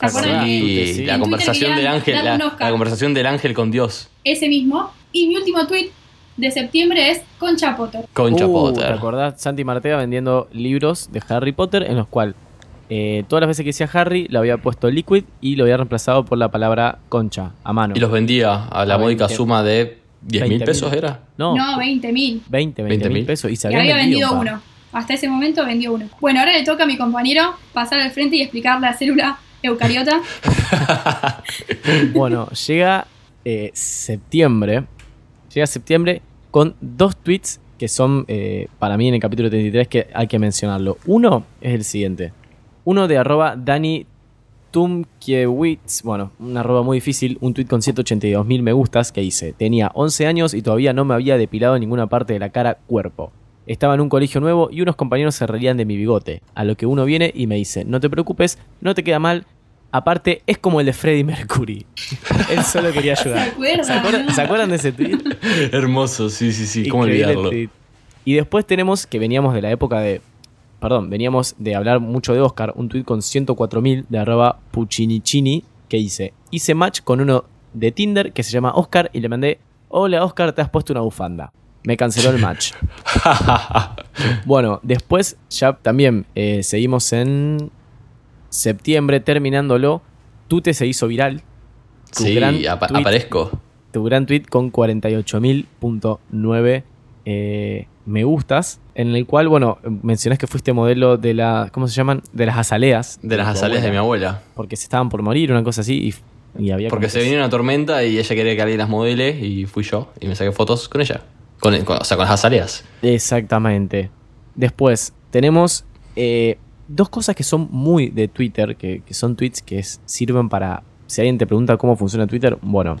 B: ¿Se
C: Acordás.
B: acuerdan?
C: Sí, sí.
A: la conversación del ángel, la, la conversación del ángel con Dios.
B: Ese mismo. Y mi último tweet de septiembre es Concha Potter.
A: Concha
C: Uh,
A: Potter.
C: ¿Te acordás? Santi Martea vendiendo libros de Harry Potter en los cuales eh, todas las veces que decía Harry le había puesto liquid y lo había reemplazado por la palabra concha a mano.
A: Y los vendía a la
C: A
A: módica
C: 20.
A: suma de 10 mil
C: 20.000.
A: pesos, ¿era?
C: No,
B: No, 20 mil.
C: 20, 20 mil
A: 20.000.
C: pesos y se
B: Y había vendido uno. Hasta ese momento vendió uno. Bueno, ahora le toca a mi compañero pasar al frente y explicar la célula eucariota.
C: Bueno, llega eh, septiembre. Llega septiembre con dos tweets que son eh, para mí en el capítulo 33 que hay que mencionarlo. Uno es el siguiente. Uno de arroba Dani Tumkiewicz, bueno, un arroba muy difícil, un tweet con 182 mil me gustas que dice, tenía 11 años y todavía no me había depilado ninguna parte de la cara cuerpo. Estaba en un colegio nuevo y unos compañeros se reían de mi bigote, a lo que uno viene y me dice, no te preocupes, no te queda mal, aparte es como el de Freddie Mercury. Él solo quería
B: ¿Se
C: ayudar.
B: acuerdan?
C: ¿Se acuerdan, ¿se acuerdan de ese tweet?
A: Hermoso, sí, sí, sí. ¿Cómo
C: Increíble
A: olvidarlo?
C: tweet. Y después tenemos que veníamos de la época de. Perdón, veníamos de hablar mucho de Oscar, un tweet con 104.000 de arroba Puccinichini que dice: Hice match con uno de Tinder que se llama Oscar y le mandé: Hola Oscar, te has puesto una bufanda. Me canceló el match. Bueno, después ya también eh, seguimos en septiembre terminándolo. Tute se hizo viral. Tu
A: sí,
C: gran
A: apa-
C: tweet
A: aparezco.
C: tu gran tweet con 48.000.9 eh, me gustas, en el cual, bueno, mencionás que fuiste modelo de la, ¿cómo se llaman? De las azaleas.
A: De las azaleas de mi abuela.
C: Porque se estaban por morir, una cosa así, y, y había...
A: Porque se venía una tormenta y ella quería que alguien las modele y fui yo y me saqué fotos con ella. Con, con- o sea, con las azaleas.
C: Exactamente. Después, tenemos eh, dos cosas que son muy de Twitter, que, que son tweets que es- sirven para... Si alguien te pregunta cómo funciona Twitter, bueno.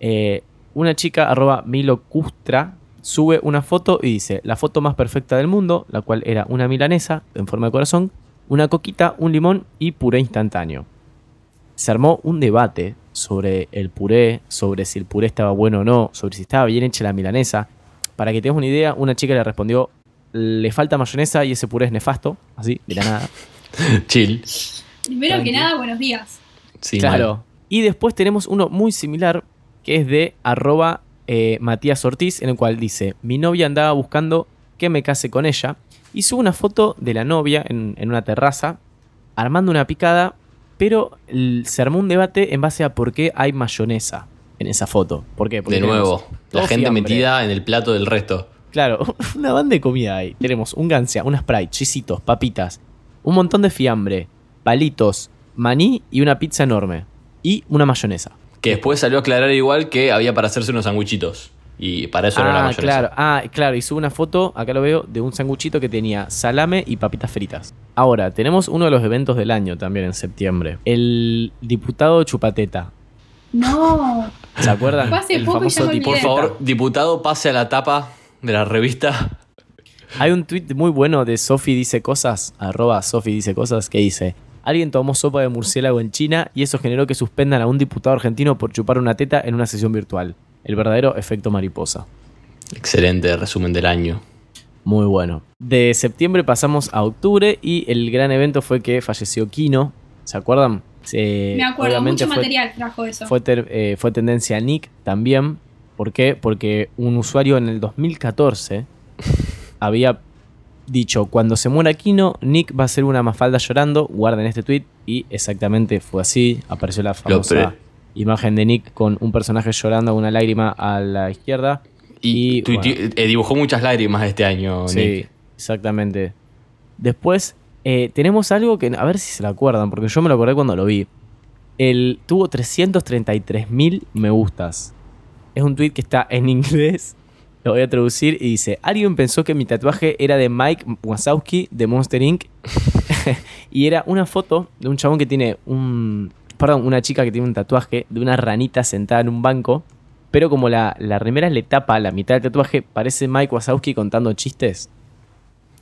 C: eh, una chica, arroba milocustra, sube una foto y dice, la foto más perfecta del mundo, la cual era una milanesa en forma de corazón, una coquita, un limón y puré instantáneo. Se armó un debate sobre el puré, sobre si el puré estaba bueno o no, sobre si estaba bien hecha la milanesa. Para que tengas una idea, una chica le respondió, le falta mayonesa y ese puré es nefasto, así, de la nada.
A: Chill.
B: Primero que nada, buenos días.
A: Sí,
C: claro.
A: mal.
C: Y después tenemos uno muy similar, que es de arroba eh, Matías Ortiz, en el cual dice, mi novia andaba buscando que me case con ella, y sube una foto de la novia en, en una terraza, armando una picada, pero se armó un debate en base a por qué hay mayonesa en esa foto. ¿Por qué? Porque
A: De nuevo, la gente
C: fiambre.
A: metida en el plato del resto.
C: Claro, una banda de comida ahí. Tenemos un gancia, un Sprite, chisitos, papitas, un montón de fiambre, palitos, maní y una pizza enorme. Y una mayonesa.
A: Que después salió a aclarar igual que había para hacerse unos sanguichitos. Y para eso era la
C: Ah,
A: mayonesa.
C: claro, ah, claro, y sube una foto, acá lo veo, de un sanguchito que tenía salame y papitas fritas. Ahora, tenemos uno de los eventos del año también en septiembre. El diputado Chupateta.
B: No.
C: ¿Se acuerdan? El
B: poco y ya
C: famoso.
A: Por favor, diputado, pase a la tapa de la revista.
C: Hay un tweet muy bueno de Sofi dice cosas, arroba Sofi dice cosas, que dice, alguien tomó sopa de murciélago en China y eso generó que suspendan a un diputado argentino por chupar una teta en una sesión virtual. El verdadero efecto mariposa.
A: Excelente resumen del año.
C: Muy bueno. De septiembre pasamos a octubre y el gran evento fue que falleció Kino. ¿Se acuerdan?
B: Me acuerdo,
C: obviamente
B: mucho
C: fue,
B: material trajo eso.
C: Fue, ter- eh, fue tendencia Nick también. ¿Por qué? Porque un usuario en el 2014 había dicho, cuando se muera Kino, Nick va a hacer una mafalda llorando, guarden este tweet, y exactamente fue así, apareció la famosa imagen de Nick con un personaje llorando, una lágrima a la izquierda.
A: Y,
C: Y,
A: tuiti-
C: bueno.
A: eh, dibujó muchas lágrimas este año,
C: Sí,
A: Nick.
C: exactamente. Después, eh, tenemos algo que, a ver si se lo acuerdan, porque yo me lo acordé cuando lo vi. El, tuvo 333 mil me gustas. Es un tweet que está en inglés. Lo voy a traducir y dice: Alguien pensó que mi tatuaje era de Mike Wazowski de Monster Inc. y era una foto de un chabón que tiene un. Perdón, una chica que tiene un tatuaje de una ranita sentada en un banco. Pero como la, la remera le tapa la mitad del tatuaje, parece Mike Wazowski contando chistes.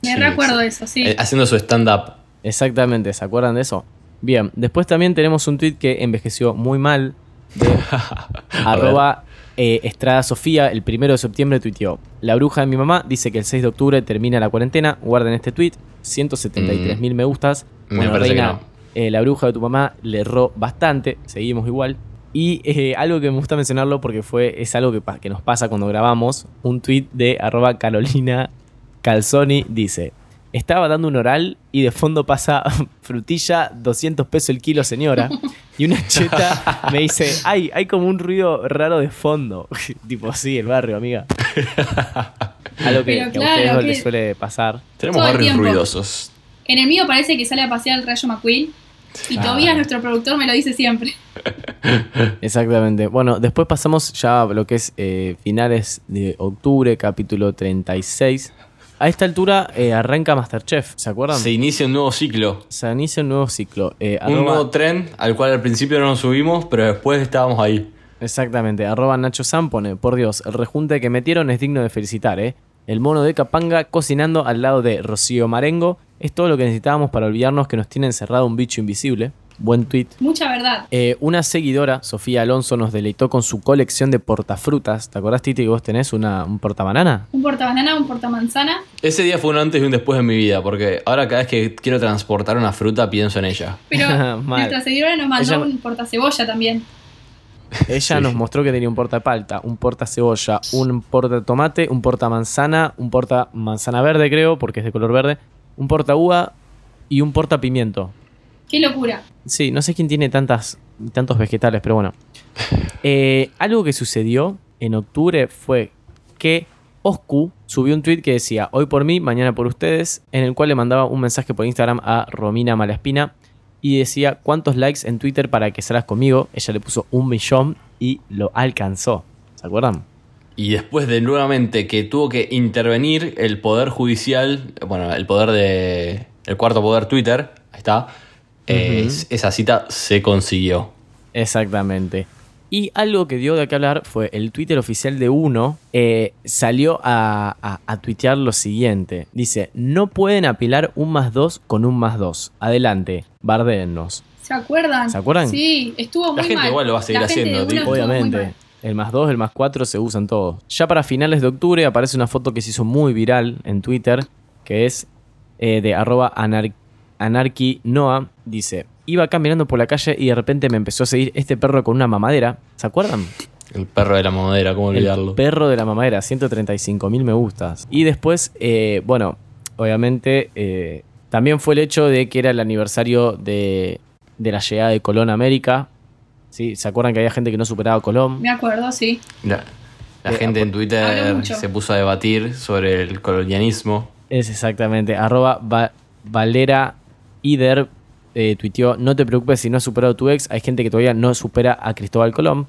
B: Me
A: Sí,
B: recuerdo
A: sí.
B: eso, sí.
A: Eh, haciendo su stand-up.
C: Exactamente, ¿se acuerdan de eso? Bien, después también tenemos un tweet que envejeció muy mal de arroba eh, Estrada Sofía, el primero de septiembre tuiteó. La bruja de mi mamá dice que el 6 de octubre termina la cuarentena. Guarden este tweet, 173 mil me gustas. Bueno, Reina,
A: no.
C: eh, la bruja de tu mamá le erró bastante, seguimos igual. Y eh, algo que me gusta mencionarlo porque fue, es algo que, que nos pasa cuando grabamos, un tweet de arroba Carolina Calzoni dice, estaba dando un oral y de fondo pasa frutilla, 200 pesos el kilo señora. Y una cheta me dice, ay, hay como un ruido raro de fondo. tipo, sí, el barrio, amiga. Algo que, que a ustedes no
B: que-
C: les suele pasar.
A: Tenemos
B: Todo
A: barrios
B: tiempo.
A: ruidosos.
B: En el mío parece que sale a pasear el Rayo McQueen. Y
A: Ah.
B: Tobías, nuestro productor, me lo dice siempre.
C: Exactamente. Bueno, después pasamos ya a lo que es eh, finales de octubre, capítulo 36. A esta altura eh, arranca Masterchef, ¿se acuerdan?
A: Se inicia un nuevo ciclo.
C: Se inicia un nuevo ciclo. Eh,
A: Un
C: arroba-
A: nuevo tren al cual al principio no nos subimos, pero después estábamos ahí.
C: Exactamente, arroba Nacho San pone, por Dios, el rejunte que metieron es digno de felicitar, ¿eh? El mono de Capanga cocinando al lado de Rocío Marengo es todo lo que necesitábamos para olvidarnos que nos tiene encerrado un bicho invisible. Buen tweet.
B: Mucha verdad.
C: Eh, una seguidora, Sofía Alonso, nos deleitó con su colección de portafrutas. ¿Te acordás, Titi, que vos tenés una, un portabanana?
B: Un portabanana, un portamanzana.
A: Ese día fue un antes y un después en mi vida, porque ahora cada vez que quiero transportar una fruta pienso en ella.
B: Pero
C: Mal.
B: nuestra seguidora nos mandó
C: Ella-
B: un portacebolla también.
C: Ella
A: Sí.
C: nos mostró que tenía un porta palta, un porta cebolla, un porta tomate, un porta manzana, un porta manzana verde, creo, porque es de color verde, un porta uva y un porta pimiento.
B: Qué locura.
C: Sí, no sé quién tiene tantas, tantos vegetales, pero bueno. Eh, algo que sucedió en octubre fue que Oscu subió un tweet que decía hoy por mí, mañana por ustedes, en el cual le mandaba un mensaje por Instagram a Romina Malaspina y decía cuántos likes en Twitter para que salgas conmigo. Ella le puso un millón y lo alcanzó. ¿Se acuerdan?
A: Y después de nuevamente que tuvo que intervenir el poder judicial, bueno, el poder de. el cuarto poder Twitter, ahí está. Eh, esa cita se consiguió.
C: Exactamente. Y algo que dio de qué hablar fue el Twitter oficial de Uno eh, salió a, a- a tuitear lo siguiente. Dice, no pueden apilar un más dos con un más dos. Adelante, bardéennos.
B: ¿Se acuerdan?
C: ¿Se acuerdan?
B: Sí, estuvo muy
A: La gente
B: mal.
A: igual lo va a seguir
B: La
A: haciendo, tipo.
C: Obviamente.
B: mal.
C: El más 2, el más 4 se usan todos. Ya para finales de octubre aparece una foto que se hizo muy viral en Twitter, que es eh, de arroba anar- anarquinoa. Dice, iba caminando por la calle y de repente me empezó a seguir este perro con una mamadera. ¿Se acuerdan?
A: El perro de la mamadera, ¿cómo olvidarlo?
C: El perro de la mamadera, 135 mil me gustas. Y después, eh, bueno, obviamente eh, también fue el hecho de que era el aniversario de, de la llegada de Colón a América. ¿Sí? ¿Se acuerdan que había gente que no superaba a Colón?
B: Me acuerdo, sí.
A: La, la
C: Eh,
A: gente en Twitter se puso a debatir sobre el colonialismo.
C: Es exactamente. Arroba Va- Valera Ider eh, tuiteó, no te preocupes si no has superado a tu ex, hay gente que todavía no supera a Cristóbal Colón.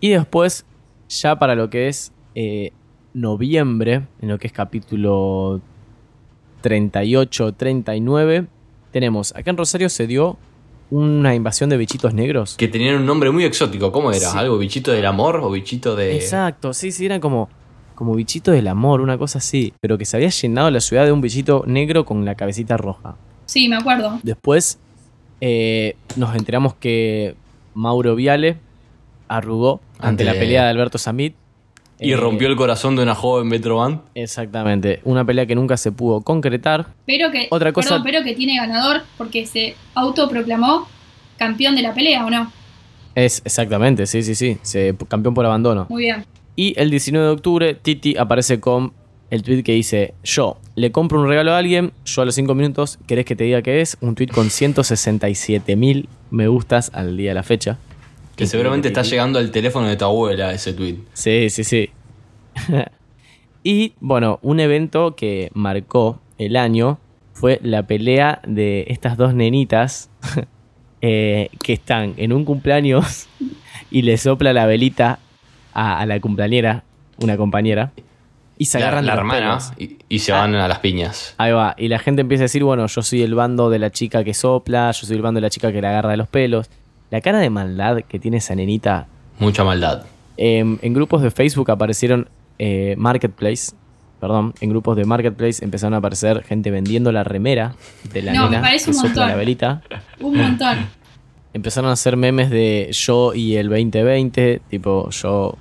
C: Y después, ya para lo que es eh, noviembre, en lo que es capítulo 38, 39, tenemos, acá en Rosario se dio una invasión de bichitos negros.
A: Que tenían un nombre muy exótico. ¿Cómo era?
C: Sí.
A: ¿Algo bichito del amor o bichito de.?
C: Exacto, sí, sí, eran como, como bichitos del amor, una cosa así, pero que se había llenado la ciudad de un bichito negro con la cabecita roja.
B: Sí, me acuerdo.
C: Después eh, nos enteramos que Mauro Viale arrugó ante,
A: Ante-
C: la pelea de Alberto Samit.
A: Y
C: Eh,
A: rompió el corazón de una joven Metroban.
C: Exactamente, una pelea que nunca se pudo concretar.
B: Pero que,
C: Otra cosa-
B: perdón, pero que tiene ganador porque se autoproclamó campeón de la pelea, ¿o no?
C: Es exactamente, sí, sí, sí. Se campeón por abandono.
B: Muy bien.
C: Y el 19 de octubre, Titi aparece con el tweet que dice: Yo le compro un regalo a alguien, yo a los 5 minutos, ¿querés que te diga qué es? Un tweet con 167 mil me gustas al día de la fecha.
A: Que seguramente está llegando al teléfono de tu abuela ese tweet.
C: Sí, sí, sí. y bueno, un evento que marcó el año fue la pelea de estas dos nenitas eh, que están en un cumpleaños y le sopla la velita a, a la cumpleañera, una compañera, y se
A: La,
C: agarran
A: la
C: de
A: hermana y, y se van a las piñas.
C: Ahí va, y la gente empieza a decir, bueno, yo soy el bando de la chica que sopla, yo soy el bando de la chica que le agarra de los pelos. La cara de maldad que tiene esa nenita
A: Mucha maldad.
C: Em, en grupos de Facebook aparecieron eh, Marketplace. Perdón, en grupos de Marketplace empezaron a aparecer gente vendiendo la remera de la
B: No, me
C: nena
B: parece
C: que
B: un
C: sopla
B: montón.
C: la velita.
B: Un montón.
C: Empezaron a hacer memes de yo y el 2020, tipo yo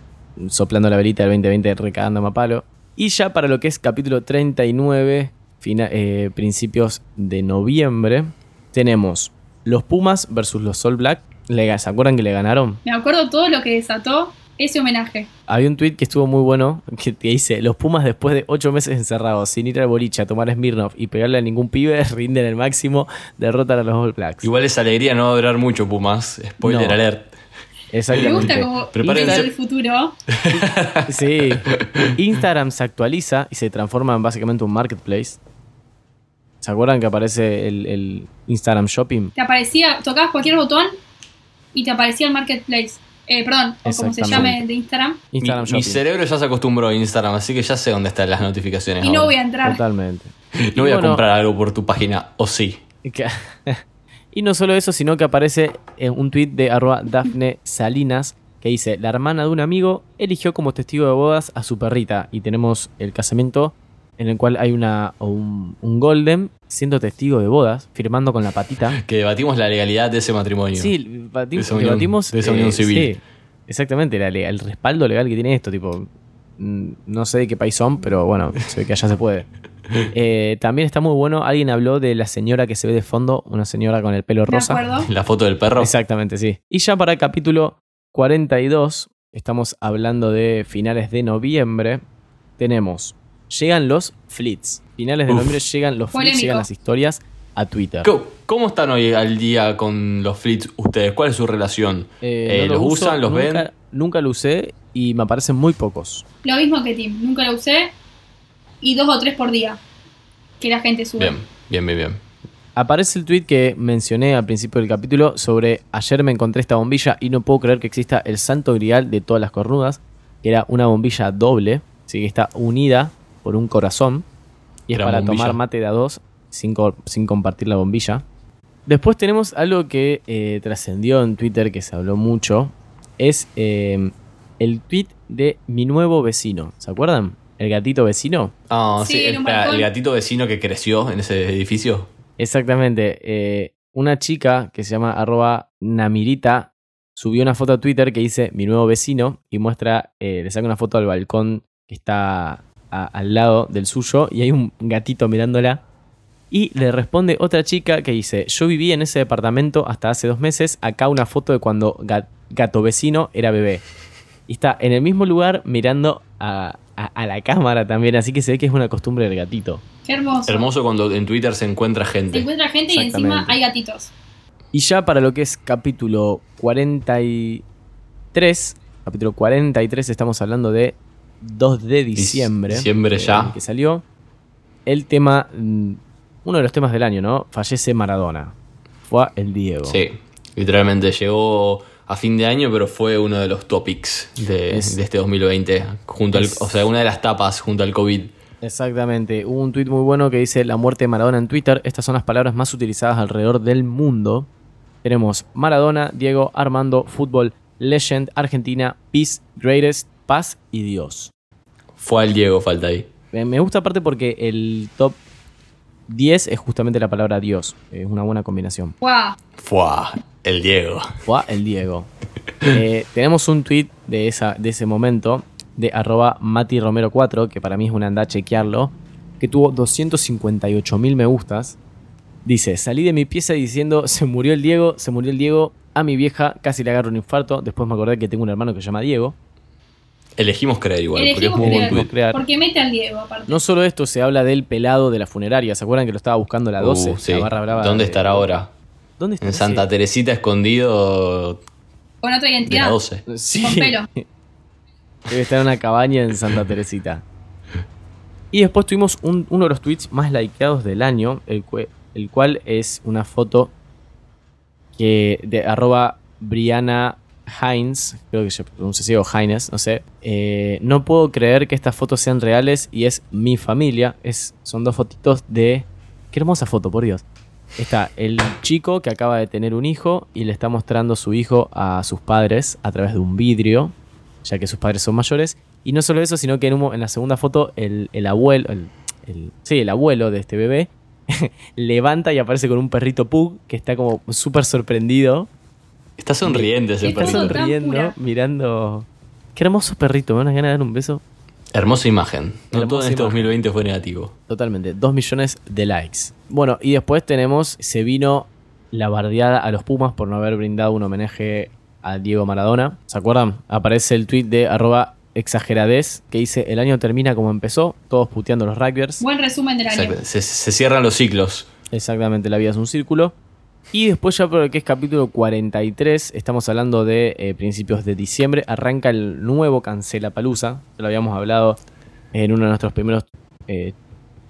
C: soplando la velita del 2020 recagándome a palo. Y ya para lo que es capítulo 39, fina- eh, principios de noviembre, tenemos los Pumas versus los Sol Black. Le- ¿Se acuerdan que le ganaron?
B: Me acuerdo todo lo que desató ese homenaje.
C: Había un tweet que estuvo muy bueno que dice: Los Pumas, después de ocho meses encerrados, sin ir al boliche a tomar Smirnoff y pegarle a ningún pibe, rinden el máximo, derrotan a los All Blacks.
A: Igual esa alegría no va a durar mucho, Pumas. Spoiler
C: No.
A: alert.
B: Me
C: Exactamente.
B: gusta como
A: Prepárense.
B: el futuro.
C: Sí. Instagram se actualiza y se transforma en básicamente un marketplace. ¿Se acuerdan que aparece el, el Instagram Shopping?
B: Te aparecía, tocabas cualquier botón y te aparecía el marketplace. Eh, perdón, o como se
C: Exactamente.
B: llame de Instagram.
C: Instagram
A: mi, mi cerebro ya se acostumbró a Instagram, así que ya sé dónde están las notificaciones.
B: Y no voy a entrar.
C: Totalmente.
A: No voy a comprar algo por tu página, o sí.
C: Y no solo eso, sino que aparece en un tweet de arroba Dafne Salinas que dice, la hermana de un amigo eligió como testigo de bodas a su perrita y tenemos el casamiento en el cual hay una, un, un golden siendo testigo de bodas, firmando con la patita.
A: Que debatimos la legalidad de ese matrimonio.
C: Sí,
A: De unión-
C: debatimos...
A: de esa unión civil.
C: sí, exactamente, la el respaldo legal que tiene esto, tipo... mm, No sé de qué país son, pero bueno, se ve que allá se puede. Eh, también está muy bueno, alguien habló de la señora que se ve de fondo, una señora con el pelo
B: ¿De
C: rosa.
B: acuerdo?
A: La foto del perro.
C: Exactamente, sí. Y ya para el capítulo 42, estamos hablando de finales de noviembre, tenemos, llegan los flits. Finales de
A: Uf.
C: noviembre llegan los flits,
B: Polémico.
C: llegan las historias a Twitter.
A: ¿Cómo, cómo están hoy al día con los flits ustedes? ¿Cuál es su relación?
C: Eh,
A: Eh,
C: no
A: ¿Los
C: lo uso,
A: usan? ¿Los
C: nunca,
A: ven?
C: Nunca lo usé y me aparecen muy pocos.
B: Lo mismo que Tim. Nunca lo usé. Y dos o tres por día. Que la gente sube.
A: Bien, bien, bien, bien.
C: Aparece el tweet que mencioné al principio del capítulo sobre ayer me encontré esta bombilla y no puedo creer que exista el santo grial de todas las cornudas, que era una bombilla doble, así que está unida por un corazón y es para
A: bombilla.
C: tomar mate de a dos sin, co- sin compartir la bombilla. Después tenemos algo que eh, trascendió en Twitter, que se habló mucho, es eh, el tweet de mi nuevo vecino. ¿Se acuerdan? El gatito vecino.
A: Ah,
B: Sí,
A: sí,
B: en un
A: espera,
B: balcón.
A: el gatito vecino que creció en ese edificio.
C: Exactamente. eh, una chica que se llama arroba Namirita subió una foto a Twitter que dice mi nuevo vecino y muestra, eh, le saca una foto al balcón que está a- al lado del suyo y hay un gatito mirándola. Y le responde otra chica que dice, yo viví en ese departamento hasta hace dos meses, acá una foto de cuando ga- gato vecino era bebé. Y está en el mismo lugar mirando a, a- a la cámara también, así que se ve que es una costumbre del gatito.
B: Qué hermoso.
A: Hermoso cuando en Twitter se encuentra
B: Se
A: gente.
B: encuentra gente y encima hay gatitos.
C: Y ya para lo que es capítulo 43, capítulo 43 estamos hablando de 2 de diciembre.
A: Diciembre
C: eh,
A: ya.
C: Que salió el tema, mm, uno de los temas del año, ¿no? Fallece Maradona. Fue el Diego.
A: Sí, literalmente llegó a fin de año, pero fue uno de los topics de,
C: Es-
A: de este 2020. Junto al, o sea, una de las tapas junto al COVID.
C: Exactamente. Hubo un tuit muy bueno que dice la muerte de Maradona en Twitter. Estas son las palabras más utilizadas alrededor del mundo. Tenemos Maradona, Diego, Armando, Fútbol, Legend, Argentina, Peace, Greatest, Paz y Dios.
A: Fue al Diego, falta ahí.
C: Me gusta aparte porque el top 10 es justamente la palabra Dios. Es una buena combinación.
B: ¡Guau!
A: Fue el Diego.
C: Fue el Diego. Eh, tenemos un tweet de, esa, de ese momento de arroba Mati Romero 4, que para mí es una anda a chequearlo, que tuvo 258 mil me gustas. Dice, salí de mi pieza diciendo, se murió el Diego, se murió el Diego, a mi vieja casi le agarro un infarto, después me acordé que tengo un hermano que se llama Diego.
A: Elegimos creer igual, porque es
B: Elegimos
A: muy buen
B: creer,
A: tweet.
C: crear.
B: porque mete al Diego aparte.
C: No solo esto, se habla del pelado de la funeraria, ¿se acuerdan que lo estaba buscando la 12?
A: Uh, sí.
C: La barra brava
A: ¿Dónde
C: de-
A: estará ahora?
C: ¿Dónde está?
A: En Santa Teresita escondido
B: Con otra
A: de la
B: identidad.
A: 12.
C: Sí.
B: Con pelo.
C: Debe estar en una cabaña en Santa Teresita. Y después tuvimos un- uno de los tweets más likeados del año, el, cue- el cual es una foto que de arroba Brianna Hines, creo que se pronuncia así, o Hines, no sé. Eh, no puedo creer que estas fotos sean reales y es mi familia. Es, son dos fotitos de... Qué hermosa foto, por Dios. Está el chico que acaba de tener un hijo y le está mostrando su hijo a sus padres a través de un vidrio, ya que sus padres son mayores. Y no solo eso, sino que en, la segunda foto el, el abuelo, el, el- sí, el abuelo de este bebé, levanta y aparece con un perrito pug que está como súper sorprendido,
A: Está sonriente ese
B: Está
A: perrito.
C: sonriendo, mirando... Qué hermoso perrito, me van a ganas de dar un beso.
A: Hermosa imagen. No
C: Hermosa
A: todo en este
C: imagen.
A: 2020 fue negativo.
C: Totalmente, 2 millones de likes. Bueno, y después tenemos, se vino la bardeada a los Pumas por no haber brindado un homenaje a Diego Maradona. ¿Se acuerdan? Aparece el tweet de arroba exageradez que dice, el año termina como empezó, todos puteando a los rugbyers.
B: Buen resumen del año.
A: Exacto. Se, se cierran los ciclos.
C: Exactamente, la vida es un círculo. Y después ya por lo que es capítulo 43, estamos hablando de eh, principios de diciembre, arranca el nuevo Cancela Palusa. Lo habíamos hablado en uno de nuestros primeros eh,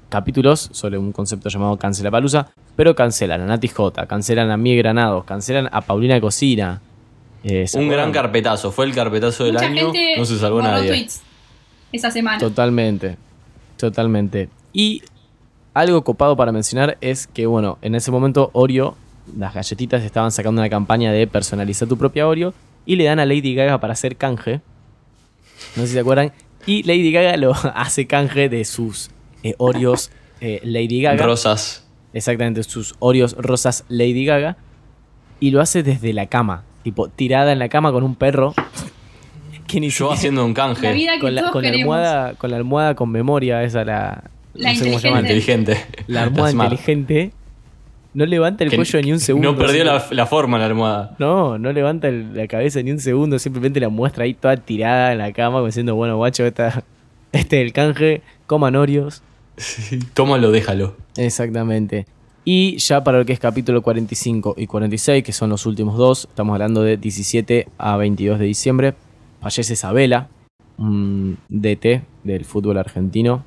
C: capítulos sobre un concepto llamado Cancela Palusa. Pero cancelan a Nati J, cancelan a Mie Granados, cancelan a Paulina Cocina. Eh, ¿se
A: Un gran carpetazo. Fue el carpetazo del
B: Mucha
A: año.
B: gente
A: No se salvó nadie.
B: tweets esa semana.
C: Totalmente, totalmente. Y algo copado para mencionar es que, bueno, en ese momento Oreo, las galletitas estaban sacando una campaña de personalizar tu propia Oreo y le dan a Lady Gaga para hacer canje. No sé si se acuerdan. Y Lady Gaga lo hace canje de sus eh, Oreos eh, Lady Gaga.
A: Rosas.
C: Exactamente, sus Oreos rosas Lady Gaga. Y lo hace desde la cama, tipo tirada en la cama con un perro. Que ni
A: Yo
C: siquiera-
A: haciendo un
B: La
A: canje.
B: vida que
C: con la,
B: todos
C: con la
B: queremos.
C: almohada con la almohada con memoria esa la
B: La
C: no sé cómo llaman.
B: inteligente.
A: Inteligente.
C: la almohada inteligente no levanta el
A: Que
C: cuello ni un segundo
A: No perdió la, la forma la almohada.
C: no no levanta el- la cabeza ni un segundo simplemente la muestra ahí toda tirada en la cama diciendo bueno guacho esta, este es el canje coman Oreos
A: Tómalo, déjalo.
C: exactamente y ya para lo que es capítulo 45 y 46 que son los últimos dos estamos hablando de 17 a 22 de diciembre fallece Isabela un DT del fútbol argentino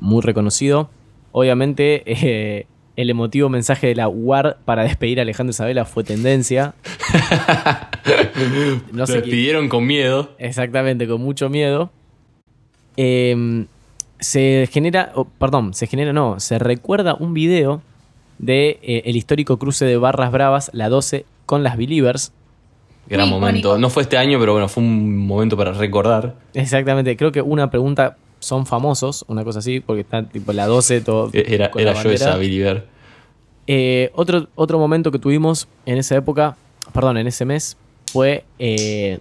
C: muy reconocido. Obviamente, eh, el emotivo mensaje de la UAR para despedir a Alejandro Isabela fue tendencia. No
A: Lo despidieron con miedo.
C: Exactamente, con mucho miedo. Eh, se genera, oh, perdón, se genera, no, se recuerda un video de eh, el histórico cruce de Barras Bravas, la 12, con las Believers.
A: Gran
B: Muy
A: momento. No fue este año, pero bueno, fue un momento para recordar.
C: Exactamente, creo que una pregunta, ¿son famosos? Una cosa así, porque está tipo la 12, todo.
A: Era,
C: con
A: era
C: la
A: yo esa Believer.
C: Eh, otro, otro momento que tuvimos en esa época, perdón, en ese mes, fue. eh,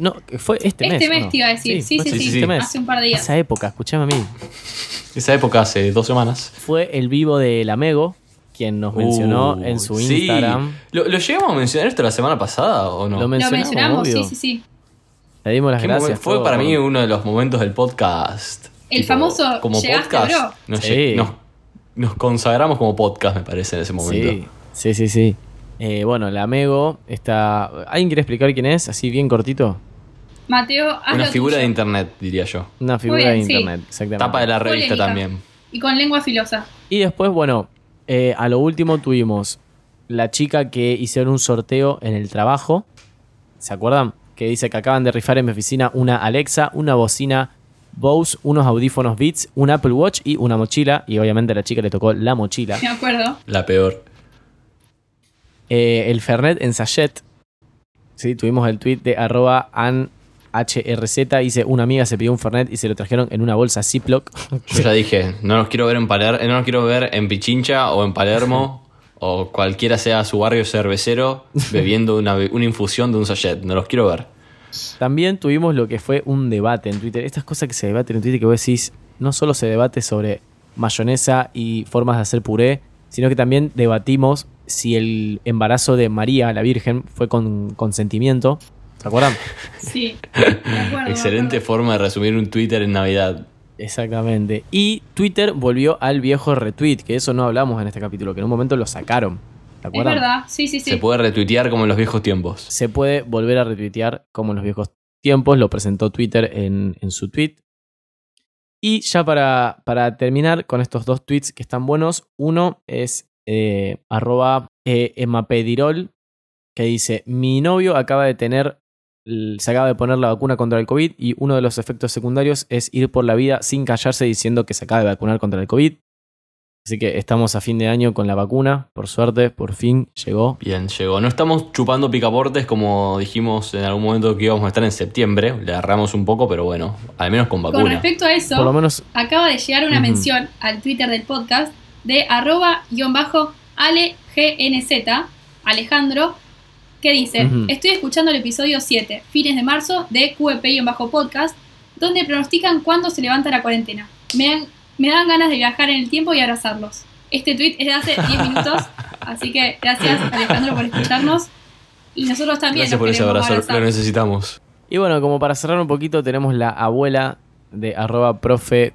C: no, fue este, mes.
B: Este mes
C: ¿o no?
B: te iba a decir. Sí, sí,
A: sí,
C: este
A: sí.
C: mes.
B: Hace un par de días.
C: Esa época, escuchame a mí.
A: Esa época hace dos semanas.
C: Fue el vivo de Lamego, quien nos mencionó
A: Uh,
C: en su
A: sí.
C: Instagram.
A: ¿Lo, lo llegamos a mencionar esto la semana pasada o no?
C: Lo
B: Lo
C: mencionamos,
B: mencionamos,
C: obvio.
B: sí, sí, sí.
C: Le dimos las
A: Qué
C: gracias.
A: momen- fue
C: todo.
A: para mí uno de los momentos del podcast.
B: El famoso
A: como
B: "Llegaste,
A: podcast.
B: bro".
A: Nos,
C: Sí.
A: lle- nos- nos consagramos como podcast, me parece, en ese momento.
C: Sí, sí, sí. sí. Eh, bueno, Lamego está. ¿Alguien quiere explicar quién es? Así bien cortito.
B: Mateo, haz
A: Una
B: lo
A: figura
B: tuyo.
A: de internet, diría yo.
C: Una figura
B: bien,
C: de
B: sí.
C: internet, exactamente.
A: Tapa de la revista
B: Polémica.
A: también.
B: Y con lengua filosa.
C: Y después, bueno, eh, a lo último tuvimos la chica que hicieron un sorteo en el trabajo. ¿Se acuerdan? Que dice que acaban de rifar en mi oficina una Alexa, una bocina Bose, unos audífonos Beats, un Apple Watch y una mochila. Y obviamente a la chica le tocó la mochila.
B: Me acuerdo.
A: La peor.
C: Eh, el Fernet en sachet. Sí, tuvimos el tweet de arroba anhrz. Dice, una amiga se pidió un Fernet y se lo trajeron en una bolsa Ziploc.
A: Yo ya dije, no los quiero ver en Paler no los quiero ver en Pichincha o en Palermo o cualquiera sea su barrio cervecero bebiendo una, una infusión de un sachet. No los quiero ver.
C: También tuvimos lo que fue un debate en Twitter. Estas cosas que se debaten en Twitter que vos decís, no solo se debate sobre mayonesa y formas de hacer puré, sino que también debatimos si el embarazo de María, la Virgen, fue con consentimiento. ¿Se acuerdan?
B: Sí. me acuerdo, me
A: Excelente forma de resumir un Twitter en Navidad.
C: Exactamente. Y Twitter volvió al viejo retweet, que eso no hablamos en este capítulo, que en un momento lo sacaron. ¿Se
B: Es
C: acuerdan?
B: verdad, sí, sí, sí.
A: Se puede retuitear como en los viejos tiempos.
C: Se puede volver a retuitear como en los viejos tiempos, lo presentó Twitter en, en su tweet. Y ya para, para terminar con estos dos tweets que están buenos, uno es eh, arroba eh, emapedirol, que dice, mi novio acaba de tener, se acaba de poner la vacuna contra el COVID y uno de los efectos secundarios es ir por la vida sin callarse diciendo que se acaba de vacunar contra el COVID. Así que estamos a fin de año con la vacuna, por suerte, por fin llegó.
A: Bien, llegó. No estamos chupando picaportes como dijimos en algún momento que íbamos a estar en septiembre. Le agarramos un poco, pero bueno, al menos con
B: Con
A: vacuna.
B: respecto a eso,
C: Por lo menos
B: acaba de llegar una mención al Twitter del podcast de arroba guion bajo alegnz, Alejandro, que dice, estoy escuchando el episodio 7, fines de marzo, de QEP-podcast, donde pronostican cuándo se levanta la cuarentena. Me dan, me dan ganas de viajar en el tiempo y abrazarlos. Este tweet es de hace 10 minutos, así que gracias Alejandro por escucharnos. Y nosotros también
A: Gracias por ese abrazo,
B: abrazar.
A: lo necesitamos.
C: Y bueno, como para cerrar un poquito, tenemos la abuela de arroba profe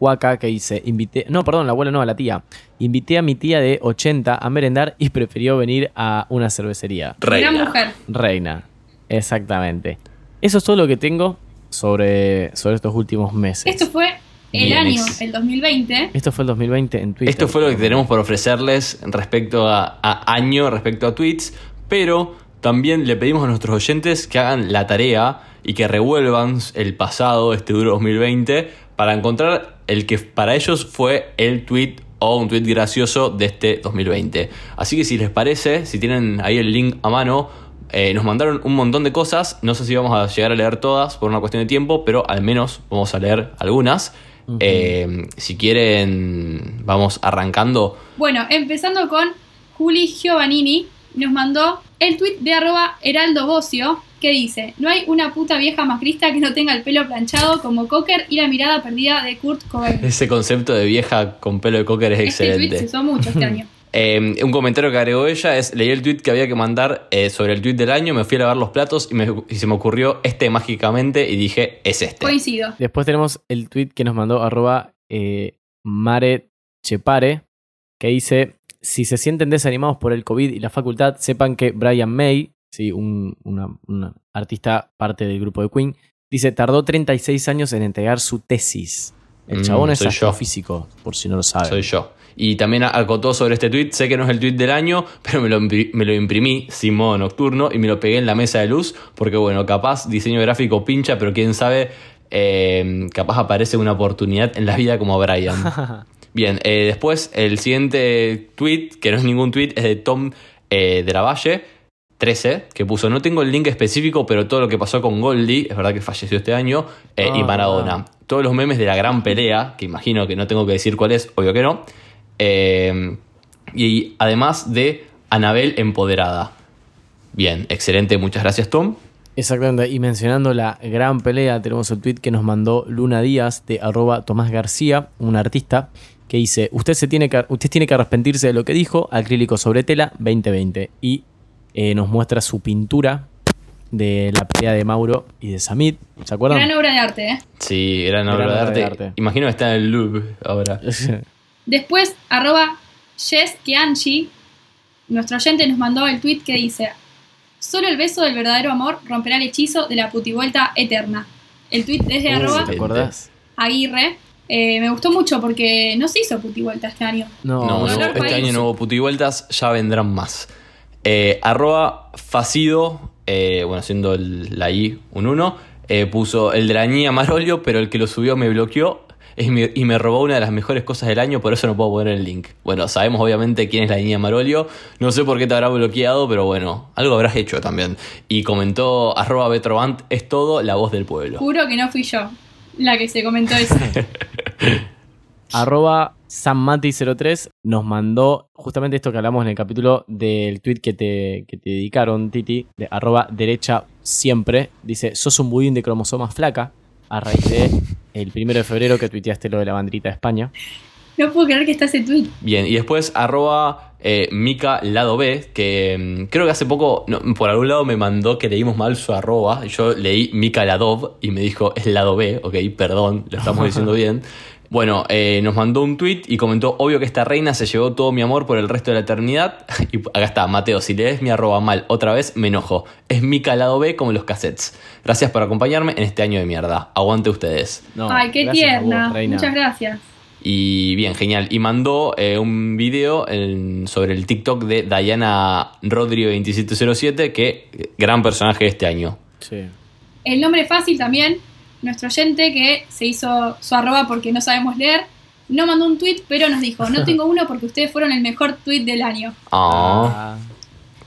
C: Huaca que dice, invité, no, perdón, la abuela no, a la tía. Invité a mi tía de 80 a merendar y prefirió venir a una cervecería.
A: Reina.
B: mujer.
C: Reina, exactamente. Eso es todo lo que tengo sobre, sobre estos últimos meses.
B: Esto fue el
A: Bien,
B: año,
A: ex-
B: el 2020.
C: Esto fue el 2020 en Twitter.
A: Esto fue lo que tenemos por ofrecerles respecto a, a año, respecto a tweets, pero también le pedimos a nuestros oyentes que hagan la tarea y que revuelvan el pasado, este duro 2020, para encontrar el que para ellos fue el tweet o un tweet gracioso de este 2020. Así que si les parece, si tienen ahí el link a mano, eh, nos mandaron un montón de cosas. No sé si vamos a llegar a leer todas por una cuestión de tiempo, pero al menos vamos a leer algunas. Eh, si quieren, vamos arrancando.
B: Bueno, empezando con Juli Giovannini, nos mandó el tweet de arroba Heraldo Bocio, que dice, no hay una puta vieja macrista que no tenga el pelo planchado como Cocker y la mirada perdida de Kurt Cobain.
A: Ese concepto de vieja con pelo de cocker es
B: Este tweet se
A: excelente.
B: usó mucho este año.
A: Eh, un comentario que agregó ella es, leí el tweet que había que mandar eh, sobre el tweet del año, me fui a lavar los platos y, me- y se me ocurrió este mágicamente y dije, es este.
B: Coincido.
C: Después tenemos el tweet que nos mandó arroba eh, Mare Chepare, que dice, si se sienten desanimados por el COVID y la facultad, sepan que Brian May, sí, un una, una artista parte del grupo de Queen, dice, tardó 36 años en entregar su tesis. El
A: Mm,
C: chabón es
A: soy yo.
C: astrofísico, por si no lo saben.
A: Soy yo. Y también acotó sobre este tweet, sé que no es el tweet del año, pero me lo, me lo imprimí sin modo nocturno y me lo pegué en la mesa de luz, porque bueno, capaz diseño gráfico pincha, pero quién sabe, eh, capaz aparece una oportunidad en la vida como Brian. Bien, eh, después el siguiente tweet, que no es ningún tweet, es de Tom eh, de la Valle, 13, que puso, no tengo el link específico, pero todo lo que pasó con Goldie, es verdad que falleció este año, eh, y
C: Ah.
A: Maradona. Todos los memes de la gran pelea, que imagino que no tengo que decir cuál es, obvio que no. Eh, y además de Anabel empoderada. Bien, excelente, muchas gracias Tom.
C: Exactamente, y mencionando la gran pelea, tenemos el tweet que nos mandó Luna Díaz de arroba Tomás García, un artista, que dice, usted, se tiene que, usted tiene que arrepentirse de lo que dijo, acrílico sobre tela 2020. Y eh, nos muestra su pintura de la pelea de Mauro y de Samid. ¿Se acuerdan?
B: Gran obra de arte, ¿eh?
A: Sí, gran
C: Gran
A: obra de arte.
C: de arte.
A: Imagino que está en el loop ahora.
B: Después, arroba Jess Kianchi, nuestro oyente nos mandó el tweet que dice, solo el beso del verdadero amor romperá el hechizo de la putivuelta eterna. El tweet es de
C: Uh,
B: arroba
C: ¿Te acordás?
B: Aguirre. Eh, me gustó mucho porque no se hizo putivuelta este año.
C: No,
A: No, no, este
B: País.
A: año no hubo puti vueltas, ya vendrán más. Eh, arroba Facido, eh, bueno, siendo el- la I un 1, eh, puso el de la niña Marolio, pero el que lo subió me bloqueó y me, y me robó una de las mejores cosas del año, por eso no puedo poner el link. Bueno, sabemos obviamente quién es la niña Marolio, no sé por qué te habrá bloqueado, pero bueno, algo habrás hecho también. Y comentó arroba Betrobant, es todo la voz del pueblo.
B: Juro que no fui yo la que se comentó eso.
C: Arroba Sammati03 nos mandó justamente esto que hablamos en el capítulo del tweet que te, que te dedicaron, Titi, de arroba derecha siempre. Dice, sos un budín de cromosomas flaca, a raíz de el primero de febrero que tuiteaste lo de la bandrita de España.
B: No puedo creer que está ese tweet.
A: Bien, y después arroba eh, Mika Lado B, que mm, creo que hace poco, no, por algún lado me mandó que leímos mal su arroba. Yo leí Mika Ladov y me dijo es Lado B, ok, perdón, lo estamos diciendo bien. Bueno, eh, nos mandó un tweet y comentó, obvio que esta reina se llevó todo mi amor por el resto de la eternidad. Y acá está, Mateo, si lees mi arroba mal otra vez, me enojo. Es Mika Lado B como los cassettes. Gracias por acompañarme en este año de mierda. Aguante ustedes.
C: No,
B: Ay, qué
C: vos,
B: tierna. Muchas gracias.
A: Y bien, genial. Y mandó eh, un video en- sobre el TikTok de Diana Rodrigo2707, que eh, gran personaje de este año.
C: Sí.
B: El nombre fácil también, nuestro oyente que se hizo su arroba porque no sabemos leer, no mandó un tweet, pero nos dijo, no tengo uno porque ustedes fueron el mejor tweet del año.
A: Ah,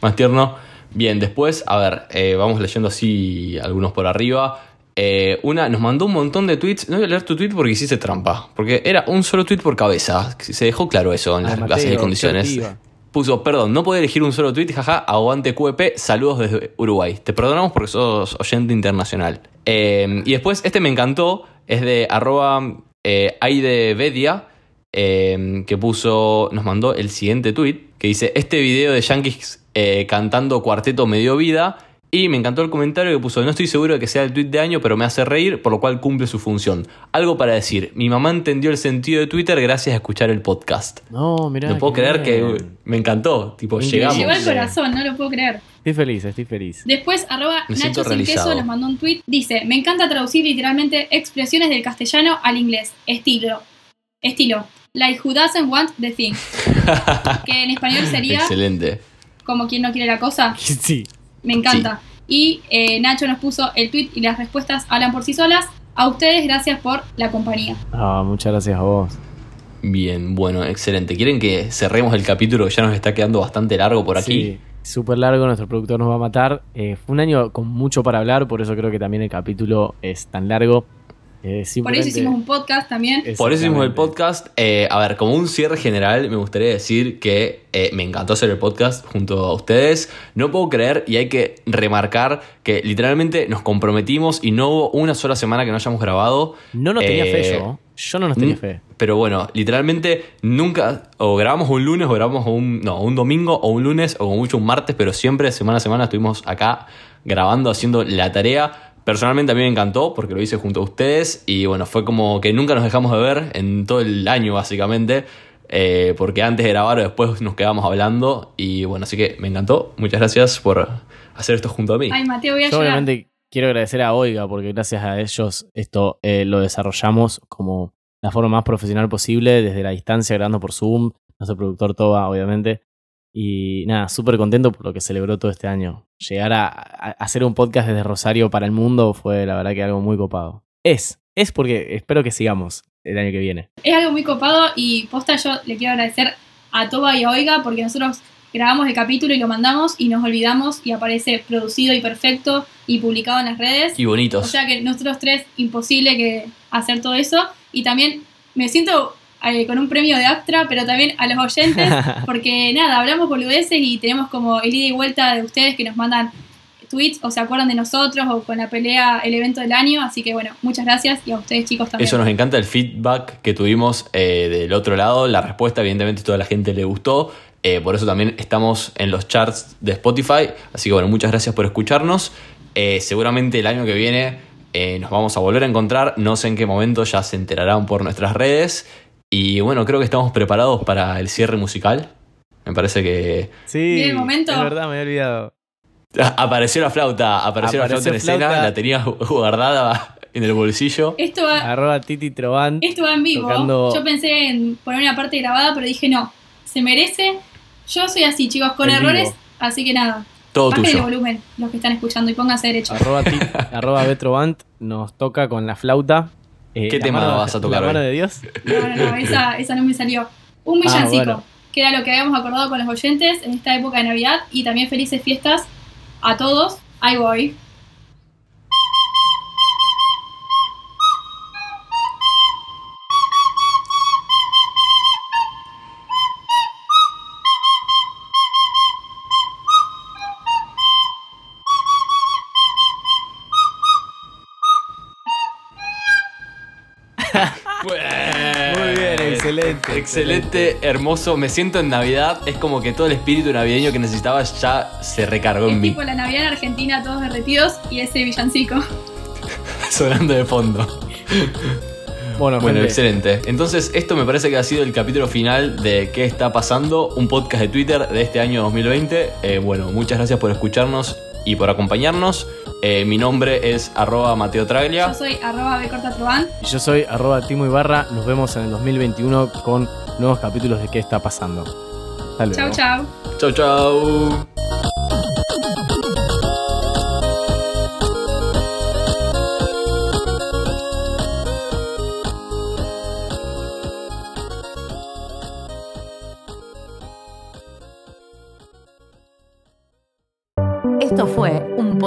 A: más tierno. Bien, después, a ver, eh, vamos leyendo así algunos por arriba. Eh, una nos mandó un montón de tweets. No voy a leer tu tweet porque hiciste trampa. Porque era un solo tweet por cabeza. Se dejó claro eso en
C: Ah,
A: las
C: Mateo,
A: clases de condiciones.
C: creativa.
A: Puso, perdón, no puedo elegir un solo tweet, jaja, aguante QEP, saludos desde Uruguay. Te perdonamos porque sos oyente internacional. Eh, y después, este me encantó, es de arroba eh, Aidevedia, eh, que puso, nos mandó el siguiente tweet, que dice, este video de Yankees cantando cuarteto me dio vida. Y me encantó el comentario que puso, no estoy seguro de que sea el tweet de año, pero me hace reír, por lo cual cumple su función. Algo para decir, mi mamá entendió el sentido de Twitter gracias a escuchar el podcast.
C: No, mirá.
A: No puedo creer que me encantó. Tipo,
C: Increíble.
B: Me
A: llegamos.
B: llegó al corazón, no lo puedo creer.
C: Estoy feliz, estoy feliz.
B: Después, arroba
A: Me
B: Nacho Sin Queso nos mandó un tweet. Dice, me encanta traducir literalmente expresiones del castellano al inglés. Estilo. Estilo. Like who doesn't want the thing. que en español sería
A: Excelente.
B: como quien no quiere la cosa.
C: Sí.
B: Me encanta. Y eh, Nacho nos puso el tweet y las respuestas hablan por sí solas. A ustedes, gracias por la compañía.
C: Ah, muchas gracias a vos.
A: Bien, bueno, excelente. ¿Quieren que cerremos el capítulo que ya nos está quedando bastante largo por aquí?
C: Sí, súper largo, nuestro productor nos va a matar. Eh, fue un año con mucho para hablar, por eso creo que también el capítulo es tan largo. Eh,
B: Por eso hicimos un podcast también.
A: Por eso hicimos el podcast. Eh, a ver, como un cierre general, me gustaría decir que eh, me encantó hacer el podcast junto a ustedes. No puedo creer y hay que remarcar que literalmente nos comprometimos y no hubo una sola semana que no hayamos grabado.
C: No nos tenía
A: Eh,
C: fe yo. Yo no nos tenía fe.
A: Pero bueno, literalmente nunca, o grabamos un lunes, o grabamos un, no, un domingo, o un lunes, o como mucho un martes, pero siempre semana a semana estuvimos acá grabando, haciendo la tarea. Personalmente a mí me encantó porque lo hice junto a ustedes y bueno, fue como que nunca nos dejamos de ver en todo el año básicamente, eh, porque antes de grabar o después nos quedamos hablando y bueno, así que me encantó. Muchas gracias por hacer esto junto a mí.
B: Ay, Mateo, voy a
C: Yo
B: llorar.
C: obviamente quiero agradecer a Oiga porque gracias a ellos esto eh, lo desarrollamos como la forma más profesional posible, desde la distancia, grabando por Zoom, nuestro productor Toba, obviamente. Y nada, súper contento por lo que celebró todo este año. Llegar a, a hacer un podcast desde Rosario para el mundo fue la verdad que algo muy copado. Es, es porque espero que sigamos el año que viene.
B: Es algo muy copado y posta yo le quiero agradecer a Toba y a Oiga porque nosotros grabamos el capítulo y lo mandamos y nos olvidamos y aparece producido y perfecto y publicado en las redes.
A: Y bonitos.
B: O sea que nosotros tres, imposible que hacer todo eso. Y también me siento eh, con un premio de Astra, pero también a los oyentes, porque nada, hablamos boludeces y tenemos como el ida y vuelta de ustedes que nos mandan tweets o se acuerdan de nosotros o con la pelea, el evento del año. Así que bueno, muchas gracias y a ustedes chicos también.
A: Eso nos encanta el feedback que tuvimos eh, del otro lado. La respuesta, evidentemente, toda la gente le gustó. Eh, por eso también estamos en los charts de Spotify. Así que bueno, muchas gracias por escucharnos. Eh, seguramente el año que viene eh, nos vamos a volver a encontrar. No sé en qué momento, ya se enterarán por nuestras redes. Y bueno, creo que estamos preparados para el cierre musical. Me parece que
C: Sí,
B: Bien, momento.
C: es verdad, me había olvidado.
A: apareció la flauta, apareció, la flauta en escena, la tenía guardada en el bolsillo.
B: Esto va,
C: Arroba Titi Trovan.
B: esto va en vivo.
C: Tocando-
B: Yo pensé en poner una parte grabada, pero dije no, se merece. Yo soy así, chicos, con
C: En
B: errores.
C: vivo.
B: Así que nada,
A: Todo
B: bajen el volumen los que están escuchando y pónganse derecho.
C: arroba, arroba Betrovant nos toca con la flauta. Eh,
A: ¿Qué tema
C: mano-
A: vas a tocar
C: La mano
A: hoy?
C: de Dios.
B: No, no, no, esa, esa no me salió. Un
C: Ah,
B: villancico,
C: bueno.
B: que era lo que habíamos acordado con los oyentes en esta época de Navidad. Y también felices fiestas a todos. Ahí voy.
C: Excelente.
A: Hermoso. Me siento en Navidad. Es como que todo el espíritu navideño que necesitaba ya se recargó en
B: Es
A: mí.
B: tipo la Navidad en Argentina, todos derretidos y ese villancico.
A: Sonando de fondo.
C: Bueno,
A: Bueno, excelente. Entonces, esto me parece que ha sido el capítulo final de ¿Qué está pasando? Un podcast de Twitter de este año 2020. Eh, bueno, muchas gracias por escucharnos y por acompañarnos. Eh, mi nombre es arroba Mateo Traglia.
B: Yo soy arroba bcortatruán.
C: y yo soy arroba Timo Ibarra. Nos vemos en el 2021 con nuevos capítulos de qué está pasando. Hasta luego.
B: Chau, chau.
A: Chau, chau.